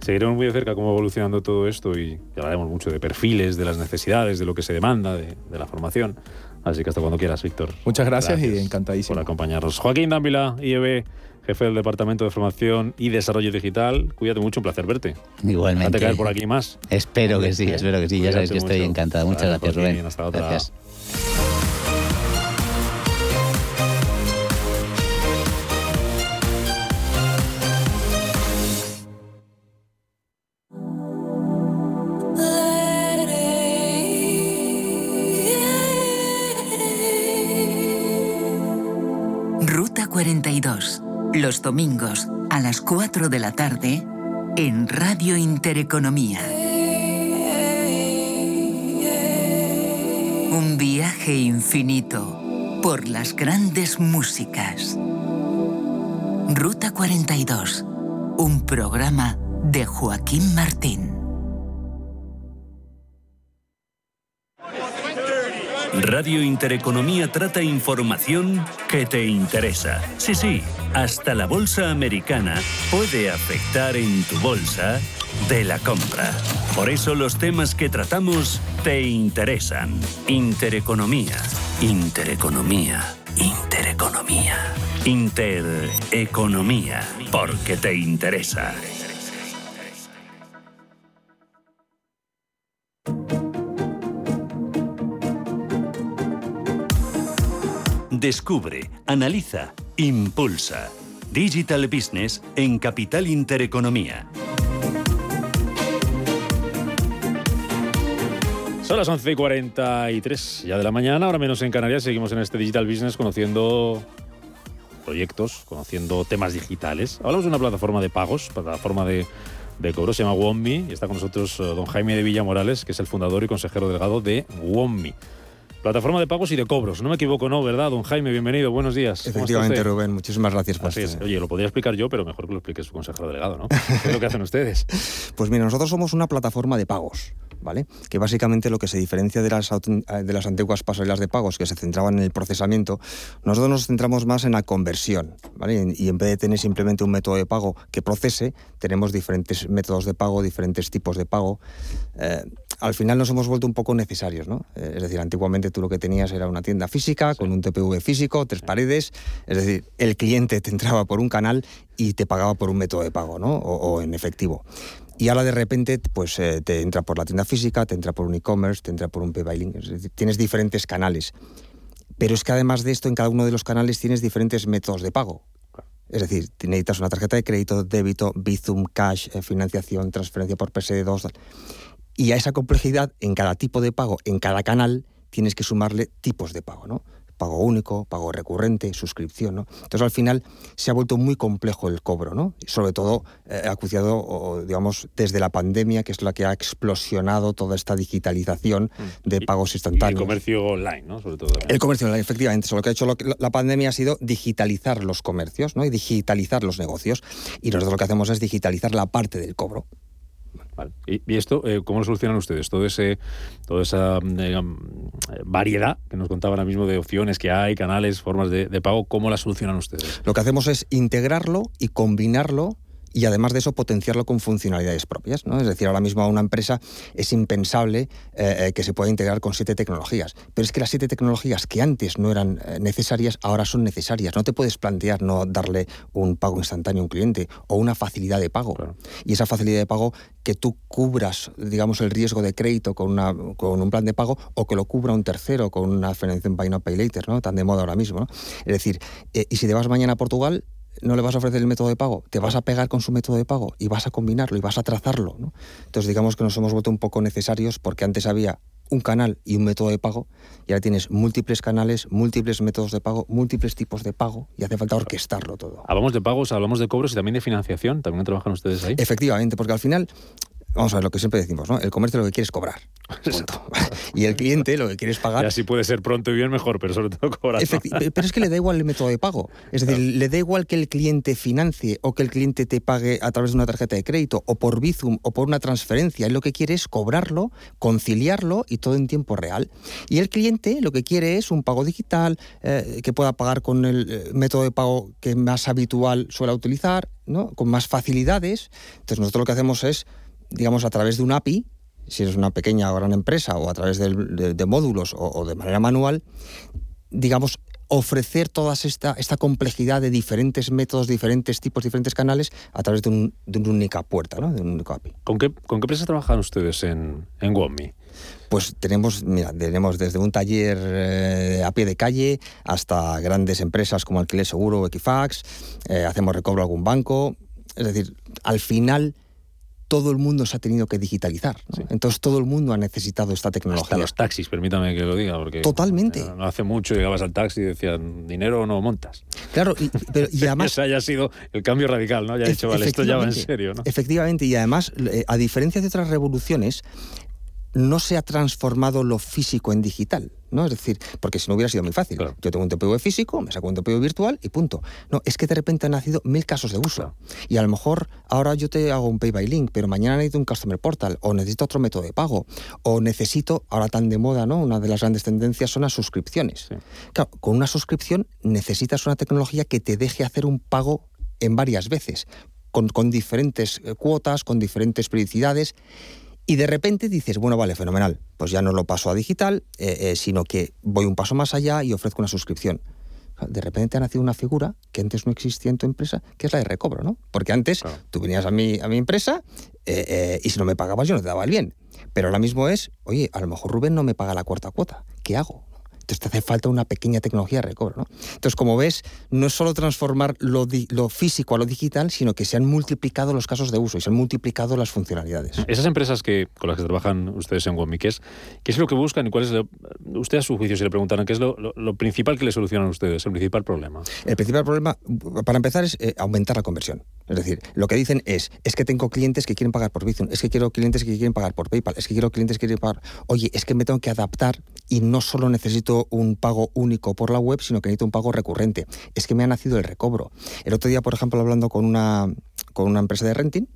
Seguiremos muy de cerca cómo va evolucionando todo esto y hablaremos mucho de perfiles, de las necesidades, de lo que se demanda, de, la formación. Así que hasta cuando quieras, Víctor. Muchas gracias, y encantadísimo. Por acompañarnos. Joaquín Dávila, IEB jefe del Departamento de Formación y Desarrollo Digital. Cuídate mucho, un placer verte. Igualmente. A caer por aquí más. Espero que sí, espero que sí. ya sabes que estoy encantado. Muchas gracias, Rubén. Hasta otra. Gracias. Los domingos a las 4 de la tarde en Radio Intereconomía. Un viaje infinito por las grandes músicas. Ruta 42. Un programa de Joaquín Martín. Radio Intereconomía trata información que te interesa. Sí, sí, hasta la bolsa americana puede afectar en tu bolsa de la compra. Por eso los temas que tratamos te interesan. Intereconomía, intereconomía, intereconomía, intereconomía, porque te interesa. Descubre, analiza, impulsa. Digital Business en Capital Intereconomía. Son las 11 y 43 ya de la mañana, ahora menos en Canarias. Seguimos en este Digital Business conociendo proyectos, conociendo temas digitales. Hablamos de una plataforma de pagos, plataforma de, de cobro, se llama WOMMI y está con nosotros eh, don Jaime de Villa Morales, que es el fundador y consejero delegado de WOMMI. Plataforma de pagos y de cobros. No me equivoco, ¿no? ¿Verdad, don Jaime? Bienvenido, buenos días. Efectivamente, Rubén. Muchísimas gracias por Así es. este- Oye, lo podría explicar yo, pero mejor que lo explique su consejero delegado, ¿no? ¿Qué es lo que hacen ustedes? Pues mira, nosotros somos una plataforma de pagos, ¿vale? Que básicamente lo que se diferencia de las, eh, de las antiguas pasarelas de pagos que se centraban en el procesamiento, nosotros nos centramos más en la conversión, ¿vale? Y en vez de tener simplemente un método de pago que procese, tenemos diferentes métodos de pago, diferentes tipos de pago. Eh, al final nos hemos vuelto un poco necesarios, ¿no? Eh, es decir, antiguamente tú lo que tenías era una tienda física con un TPV físico, tres paredes, es decir, el cliente te entraba por un canal y te pagaba por un método de pago, ¿no? O, o en efectivo. Y ahora de repente, pues eh, te entra por la tienda física, te entra por un e-commerce, te entra por un es decir, tienes diferentes canales. Pero es que además de esto, en cada uno de los canales tienes diferentes métodos de pago. Es decir, necesitas una tarjeta de crédito, débito, Bizum, cash, eh, financiación, transferencia por PSD2. tal. Y a esa complejidad, en cada tipo de pago, en cada canal, tienes que sumarle tipos de pago, ¿no? Pago único, pago recurrente, suscripción, ¿no? Entonces al final se ha vuelto muy complejo el cobro, ¿no? Sobre todo eh, acuciado, o, digamos, desde la pandemia, que es la que ha explosionado toda esta digitalización de pagos Mm. Y el instantáneos. comercio online, ¿no? Sobre todo. El comercio online, efectivamente. Eso, lo que ha hecho lo que- la pandemia ha sido digitalizar los comercios ¿no? y digitalizar los negocios. Y nosotros lo que hacemos es digitalizar la parte del cobro. ¿Y, esto eh, cómo lo solucionan ustedes? Todo ese, toda esa digamos, variedad que nos contaba ahora mismo de opciones que hay, canales, formas de, de pago, ¿cómo la solucionan ustedes? Lo que hacemos es integrarlo y combinarlo y además de eso potenciarlo con funcionalidades propias. ¿no? Es decir, ahora mismo a una empresa es impensable eh, eh, que se pueda integrar con siete tecnologías. Pero es que las siete tecnologías que antes no eran eh, necesarias, ahora son necesarias. No te puedes plantear no darle un pago instantáneo a un cliente o una facilidad de pago. Claro. Y esa facilidad de pago que tú cubras, digamos, el riesgo de crédito con, una, con un plan de pago o que lo cubra un tercero con una financiación Buy Now Pay Later, ¿no? tan de moda ahora mismo. ¿no? Es decir, eh, y si te vas mañana a Portugal, no le vas a ofrecer el método de pago, te vas a pegar con su método de pago y vas a combinarlo y vas a trazarlo. ¿no? Entonces digamos que nos hemos vuelto un poco necesarios porque antes había un canal y un método de pago y ahora tienes múltiples canales, múltiples métodos de pago, múltiples tipos de pago y hace falta orquestarlo todo. Hablamos de pagos, hablamos de cobros y también de financiación. ¿También trabajan ustedes ahí? Efectivamente, porque al final, vamos a ver lo que siempre decimos, ¿no? El comercio lo que quiere es cobrar. punto. y el cliente lo que quiere es pagar. Y así puede ser pronto y bien mejor, pero sobre todo cobrar. Pero es que le da igual el método de pago. Es decir, le da igual que el cliente financie o que el cliente te pague a través de una tarjeta de crédito o por Bizum o por una transferencia. Él lo que quiere es cobrarlo, conciliarlo y todo en tiempo real. Y el cliente lo que quiere es un pago digital, eh, que pueda pagar con el eh, método de pago que más habitual suele utilizar, ¿no? con más facilidades. Entonces nosotros lo que hacemos es, digamos, a través de un API, si eres una pequeña o gran empresa o a través de, de módulos o, o de manera manual, digamos, ofrecer toda esta, esta complejidad de diferentes métodos, diferentes tipos, diferentes canales a través de, un, de una única puerta, ¿no? de un único API. ¿Con qué, con qué empresas trabajan ustedes en, en? Pues tenemos, mira, tenemos desde un taller eh, a pie de calle hasta grandes empresas como Alquiler Seguro o Equifax, eh, hacemos recobro a algún banco. Es decir, al final todo el mundo se ha tenido que digitalizar. Entonces todo el mundo ha necesitado esta tecnología. Hasta los taxis, permítame que lo diga, porque totalmente. No hace mucho llegabas al taxi y decían dinero o no montas. Claro, y, pero, y además ese haya sido el cambio radical, ¿no? Ya he dicho, vale, esto ya va en serio, ¿no? Efectivamente, y además, eh, a diferencia de otras revoluciones, no se ha transformado lo físico en digital. ¿no? Es decir, porque si no hubiera sido muy fácil. Yo tengo un TPV físico, me saco un TPV virtual y punto. No, es que de repente han nacido mil casos de uso. Y a lo mejor ahora yo te hago un Pay by Link, pero mañana necesito un Customer Portal, o necesito otro método de pago, o necesito, ahora tan de moda, ¿no? Una de las grandes tendencias son las suscripciones. Claro, con una suscripción necesitas una tecnología que te deje hacer un pago en varias veces, con, con diferentes eh, cuotas, con diferentes periodicidades y de repente dices, bueno, vale, fenomenal, pues ya no lo paso a digital, eh, eh, sino que voy un paso más allá y ofrezco una suscripción. De repente ha nacido una figura que antes no existía en tu empresa, que es la de recobro, ¿no? Porque antes tú venías a mi, a mi empresa eh, y si no me pagabas yo no te daba el bien. Pero ahora mismo es, oye, a lo mejor Rubén no me paga la cuarta cuota, ¿qué hago? Entonces te hace falta una pequeña tecnología de recobro. ¿no? Entonces, como ves, no es solo transformar lo, lo, físico a lo digital, sino que se han multiplicado los casos de uso y se han multiplicado las funcionalidades. Esas empresas que, con las que trabajan ustedes en WOMI, ¿qué es, ¿qué es lo que buscan y cuál es, lo, usted a su juicio, si le preguntaran, qué es lo, lo, principal que le solucionan a ustedes, el principal problema? El principal problema, para empezar, es eh, aumentar la conversión. Es decir, lo que dicen es, es que tengo clientes que quieren pagar por Bizum, es que quiero clientes que quieren pagar por PayPal, es que quiero clientes que quieren pagar... Oye, es que me tengo que adaptar y no solo necesito un pago único por la web, sino que necesito un pago recurrente. Es que me ha nacido el recobro. El otro día, por ejemplo, hablando con una, con una empresa de renting,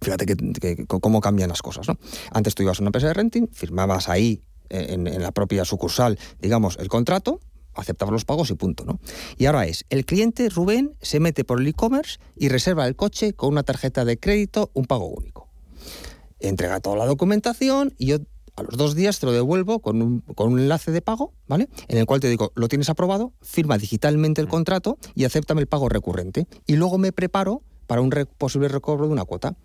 fíjate que, cómo cambian las cosas. ¿no? Antes tú ibas a una empresa de renting, firmabas ahí eh, en, la propia sucursal, digamos, el contrato, aceptabas los pagos y punto, ¿no? Y ahora es, el cliente, Rubén, se mete por el e-commerce y reserva el coche con una tarjeta de crédito, un pago único. Entrega toda la documentación y yo a los dos días te lo devuelvo con un, con un enlace de pago, ¿vale? En el cual te digo, lo tienes aprobado, firma digitalmente el mm. contrato y acéptame el pago recurrente. Y luego me preparo para un posible recobro de una cuota.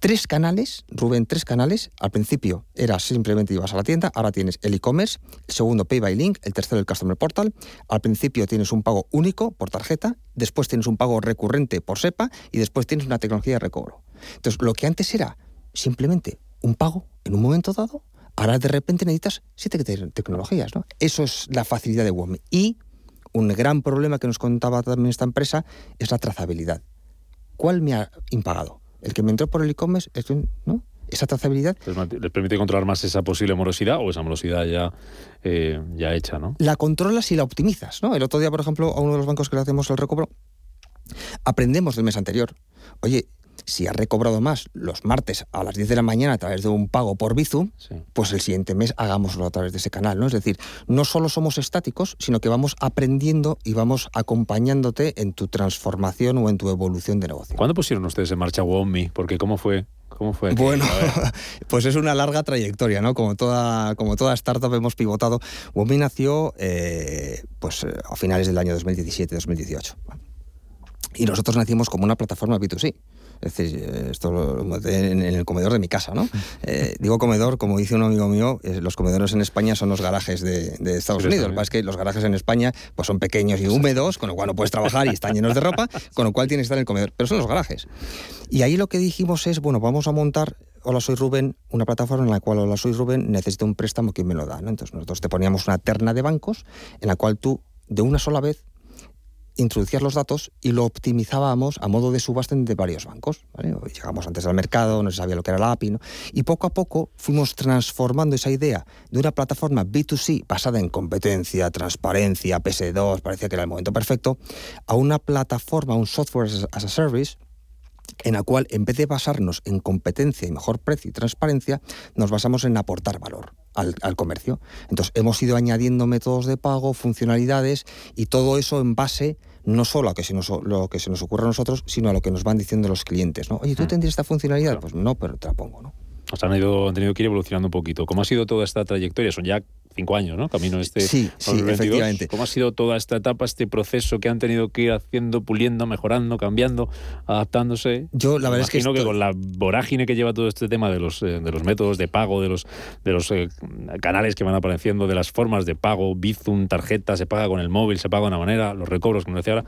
Tres canales, Rubén, tres canales. Al principio era simplemente ibas a la tienda, ahora tienes el e-commerce, el segundo Pay by Link, el tercero el Customer Portal. Al principio tienes un pago único por tarjeta, después tienes un pago recurrente por SEPA y después tienes una tecnología de recobro. Entonces, lo que antes era simplemente un pago en un momento dado, ahora de repente necesitas siete tecnologías. ¿no? Eso es la facilidad de WOM. Y un gran problema que nos contaba también esta empresa es la trazabilidad. ¿Cuál me ha impagado? ¿El que me entró por el e-commerce? ¿no? Esa trazabilidad. ¿Les permite controlar más esa posible morosidad o esa morosidad ya, eh, ya hecha? ¿no? La controlas y la optimizas. ¿no? El otro día, por ejemplo, a uno de los bancos que le hacemos el recobro, aprendemos del mes anterior. Oye, si ha recobrado más los martes a las 10 de la mañana a través de un pago por Bizum, pues el siguiente mes hagámoslo a través de ese canal, ¿no? Es decir, no solo somos estáticos, sino que vamos aprendiendo y vamos acompañándote en tu transformación o en tu evolución de negocio. ¿Cuándo pusieron ustedes en marcha WOMI? Porque ¿cómo fue? ¿Cómo fue? Bueno, pues es una larga trayectoria, ¿no? Como toda, como toda startup hemos pivotado. WOMI nació eh, pues, a finales del año 2017-2018. Y nosotros nacimos como una plataforma B2C. Es decir, esto en el comedor de mi casa, ¿no? Eh, digo comedor, como dice un amigo mío, eh, los comedores en España son los garajes de, Estados Unidos. Lo que es que los garajes en España pues son pequeños y húmedos, con lo cual no puedes trabajar y están llenos de ropa, con lo cual tienes que estar en el comedor. Pero son los garajes. Y ahí lo que dijimos es, bueno, vamos a montar Hola, soy Rubén, una plataforma en la cual Hola, soy Rubén, necesito un préstamo, ¿quién me lo da? ¿no? Entonces nosotros te poníamos una terna de bancos en la cual tú, de una sola vez, introducías los datos y lo optimizábamos a modo de subasta de varios bancos. Llegamos antes al mercado, no se sabía lo que era la API, y poco a poco fuimos transformando esa idea de una plataforma B2C basada en competencia, transparencia, PS2, parecía que era el momento perfecto, a una plataforma, un software as a service, en la cual en vez de basarnos en competencia y mejor precio y transparencia, nos basamos en aportar valor al, comercio. Entonces hemos ido añadiendo métodos de pago, funcionalidades y todo eso en base no solo a que se nos, lo que se nos ocurre a nosotros, sino a lo que nos van diciendo los clientes. ¿no? Oye, ¿tú mm. tendrías esta funcionalidad? Pues no, pero te la pongo. ¿no? O han, ido, han tenido que ir evolucionando un poquito. ¿Cómo ha sido toda esta trayectoria? Son ya cinco años, ¿no? Camino este. Sí, sí, efectivamente. ¿Cómo ha sido toda esta etapa, este proceso que han tenido que ir haciendo, puliendo, mejorando, cambiando, adaptándose? Yo la verdad es que, que con la vorágine que lleva todo este tema de los eh, de los métodos de pago, de los de los eh, canales que van apareciendo, de las formas de pago, Bizum, tarjeta, se paga con el móvil, se paga de una manera, los recobros, como decía ahora.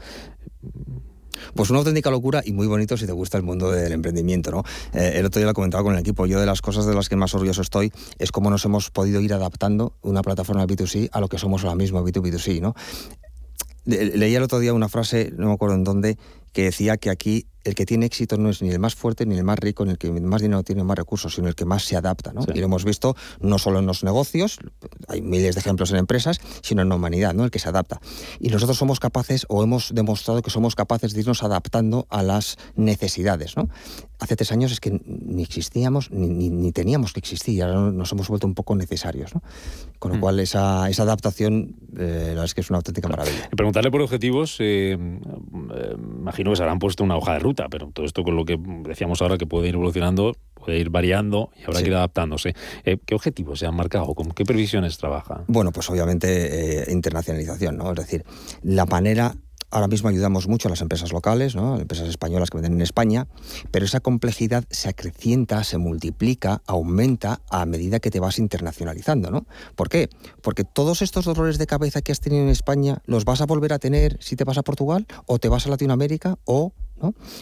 Pues una auténtica locura y muy bonito si te gusta el mundo del emprendimiento, ¿no? Eh, el otro día lo comentaba con el equipo, yo de las cosas de las que más orgulloso estoy es cómo nos hemos podido ir adaptando una plataforma B2C a lo que somos ahora mismo B2B2C, ¿no? Leía el otro día una frase, no me acuerdo en dónde, que decía que aquí el que tiene éxito no es ni el más fuerte, ni el más rico, ni el que más dinero tiene, más recursos, sino el que más se adapta. ¿no? Y lo hemos visto no solo en los negocios, hay miles de ejemplos en empresas, sino en la humanidad, ¿no? el que se adapta. Y nosotros somos capaces, o hemos demostrado que somos capaces de irnos adaptando a las necesidades. ¿no? Hace tres años es que ni existíamos, ni, ni, teníamos que existir, y ahora nos hemos vuelto un poco necesarios. ¿no? Con lo mm. cual, esa, esa adaptación, eh, la verdad es que es una auténtica maravilla. Y preguntarle por objetivos, eh, eh, imagino que se habrán puesto una hoja de ruta pero todo esto con lo que decíamos ahora que puede ir evolucionando, puede ir variando y habrá que ir adaptándose. Eh, ¿Qué objetivos se han marcado? ¿Con qué previsiones trabaja? Bueno, pues obviamente eh, internacionalización, ¿no? Es decir, la manera Ahora mismo ayudamos mucho a las empresas locales, ¿no? empresas españolas que venden en España, pero esa complejidad se acrecienta, se multiplica, aumenta a medida que te vas internacionalizando. ¿no? ¿Por qué? Porque todos estos dolores de cabeza que has tenido en España los vas a volver a tener si te vas a Portugal o te vas a Latinoamérica o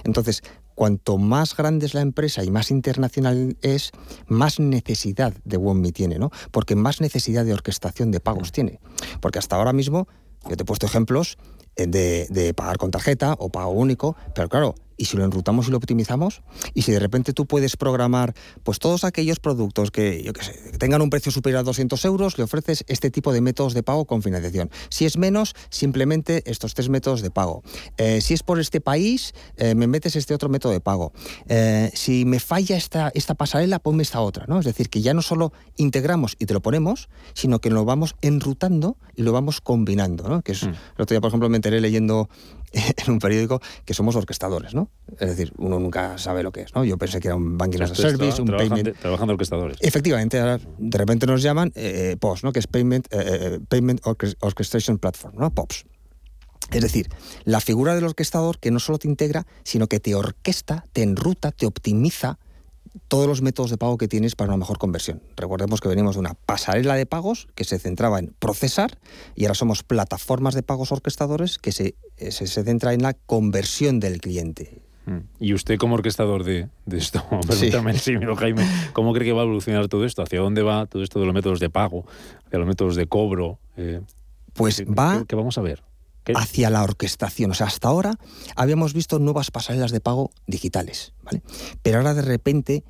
entonces, cuanto más grande es la empresa y más internacional es, más necesidad de OneMe tiene, ¿no? Porque más necesidad de orquestación de pagos tiene. Porque hasta ahora mismo, yo te he puesto ejemplos eh, de, de pagar con tarjeta o pago único, pero claro, y si lo enrutamos y lo optimizamos, y si de repente tú puedes programar pues todos aquellos productos que, yo sé, tengan un precio superior a 200 euros, le ofreces este tipo de métodos de pago con financiación. Si es menos, simplemente estos tres métodos de pago. Eh, si es por este país, eh, me metes este otro método de pago. Eh, si me falla esta, esta pasarela, ponme esta otra. ¿no? Es decir, que ya no solo integramos y te lo ponemos, sino que lo vamos enrutando y lo vamos combinando. ¿no? Que es, mm. El otro día, por ejemplo, me enteré leyendo en un periódico que somos orquestadores, ¿no? Es decir, uno nunca sabe lo que es, ¿no? Yo pensé que era un banking as a service, un payment. Trabajando orquestadores. Efectivamente, ahora de repente nos llaman eh, POS, ¿no? Que es Payment, eh, eh, payment Orchestration Platform, ¿no? POPs. Es decir, la figura del orquestador que no solo te integra, sino que te orquesta, te enruta, te optimiza todos los métodos de pago que tienes para una mejor conversión. Recordemos que venimos de una pasarela de pagos que se centraba en procesar y ahora somos plataformas de pagos orquestadores que se, eh, se, centra en la conversión del cliente. Mm. Y usted como orquestador de, esto, pregúntame, sí. Jaime, ¿cómo cree que va a evolucionar todo esto? ¿Hacia dónde va todo esto de los métodos de pago, hacia los métodos de cobro? Eh, pues va... ¿Qué vamos a ver? Hacia la orquestación. O sea, hasta ahora habíamos visto nuevas pasarelas de pago digitales, ¿vale? Pero ahora de repente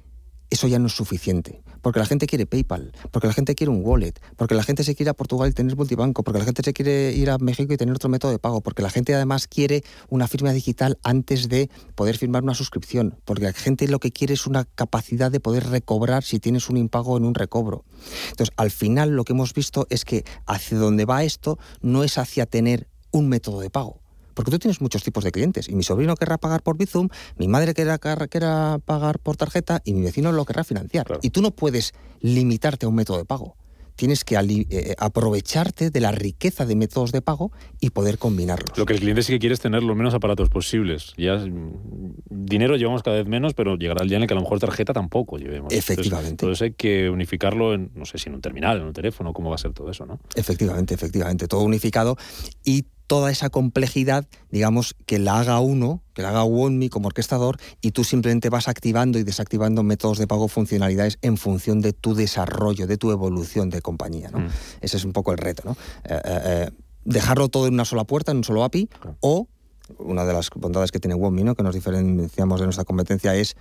eso ya no es suficiente. Porque la gente quiere PayPal, porque la gente quiere un wallet, porque la gente se quiere a Portugal y tener multibanco, porque la gente se quiere ir a México y tener otro método de pago, porque la gente además quiere una firma digital antes de poder firmar una suscripción, porque la gente lo que quiere es una capacidad de poder recobrar si tienes un impago en un recobro. Entonces, al final lo que hemos visto es que hacia donde va esto no es hacia tener un método de pago. Porque tú tienes muchos tipos de clientes y mi sobrino querrá pagar por Bizum, mi madre querrá, querrá pagar por tarjeta y mi vecino lo querrá financiar. Y tú no puedes limitarte a un método de pago tienes que eh, eh, aprovecharte de la riqueza de métodos de pago y poder combinarlos. Lo que el cliente sí que quiere es tener los menos aparatos posibles. Ya mm, dinero llevamos cada vez menos, pero llegará el día en el que a lo mejor tarjeta tampoco llevemos. Efectivamente. Entonces, hay que unificarlo en, no sé si en un terminal, en un teléfono, cómo va a ser todo eso, ¿no? Efectivamente, efectivamente, todo unificado y toda esa complejidad, digamos, que la haga uno, que la haga OneMe como orquestador, y tú simplemente vas activando y desactivando métodos de pago, funcionalidades en función de tu desarrollo, de tu evolución de compañía. ¿no? Mm. Ese es un poco el reto. ¿no? Eh, eh, eh, dejarlo todo en una sola puerta, en un solo API, o una de las bondades que tiene OneMe, ¿no? que nos diferenciamos de nuestra competencia, es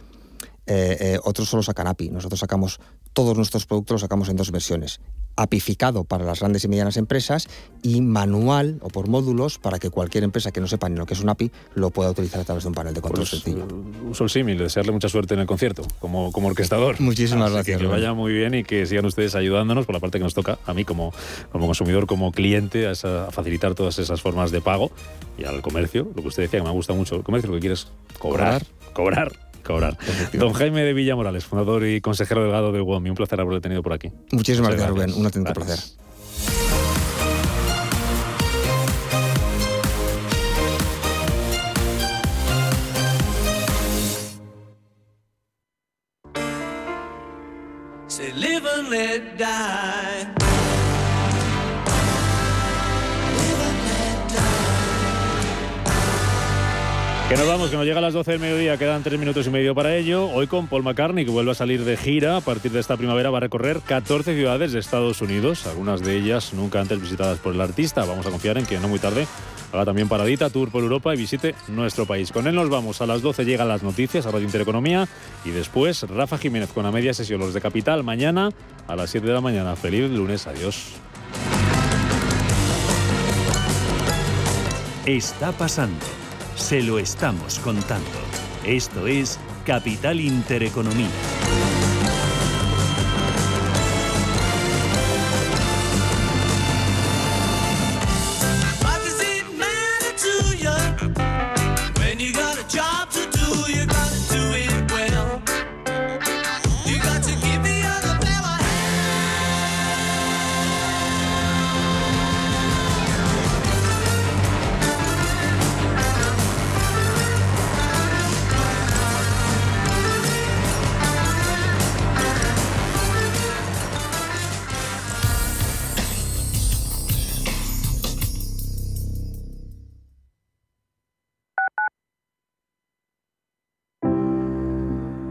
otros solo sacan API. Nosotros sacamos todos nuestros productos, los sacamos en dos versiones apificado para las grandes y medianas empresas y manual o por módulos para que cualquier empresa que no sepa ni lo que es un API lo pueda utilizar a través de un panel de control pues, sencillo. Uso el símil, desearle mucha suerte en el concierto como, como orquestador. Muchísimas gracias. Que, vaya muy bien y que sigan ustedes ayudándonos por la parte que nos toca a mí como, como consumidor, como cliente, a, facilitar todas esas formas de pago y al comercio, lo que usted decía que me gusta mucho, el comercio lo que quiere es cobrar, cobrar cobrar. Don Jaime de Villamorales, fundador y consejero delegado de UOMI, un placer haberlo tenido por aquí. Muchísimas gracias, Rubén. Un atento placer. Que nos vamos, que nos llega a las 12 del mediodía, quedan 3 minutos y medio para ello. Hoy con Paul McCartney, que vuelve a salir de gira. A partir de esta primavera va a recorrer 14 ciudades de Estados Unidos, algunas de ellas nunca antes visitadas por el artista. Vamos a confiar en que no muy tarde haga también paradita, tour por Europa y visite nuestro país. Con él nos vamos. A las 12 llegan las noticias a Radio Intereconomía y después Rafa Jiménez con la media sesión Los de Capital mañana a las 7 de la mañana. Feliz lunes, adiós. Está pasando se lo estamos contando. Esto es Capital Intereconomía.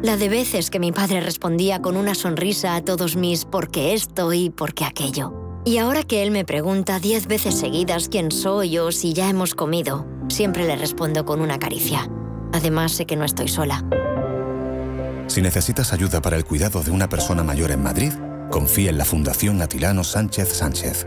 La de veces que mi padre respondía con una sonrisa a todos mis porque esto y porque aquello. Y ahora que él me pregunta diez veces seguidas quién soy o si ya hemos comido, siempre le respondo con una caricia. Además sé que no estoy sola. Si necesitas ayuda para el cuidado de una persona mayor en Madrid, confía en la Fundación Atilano Sánchez Sánchez.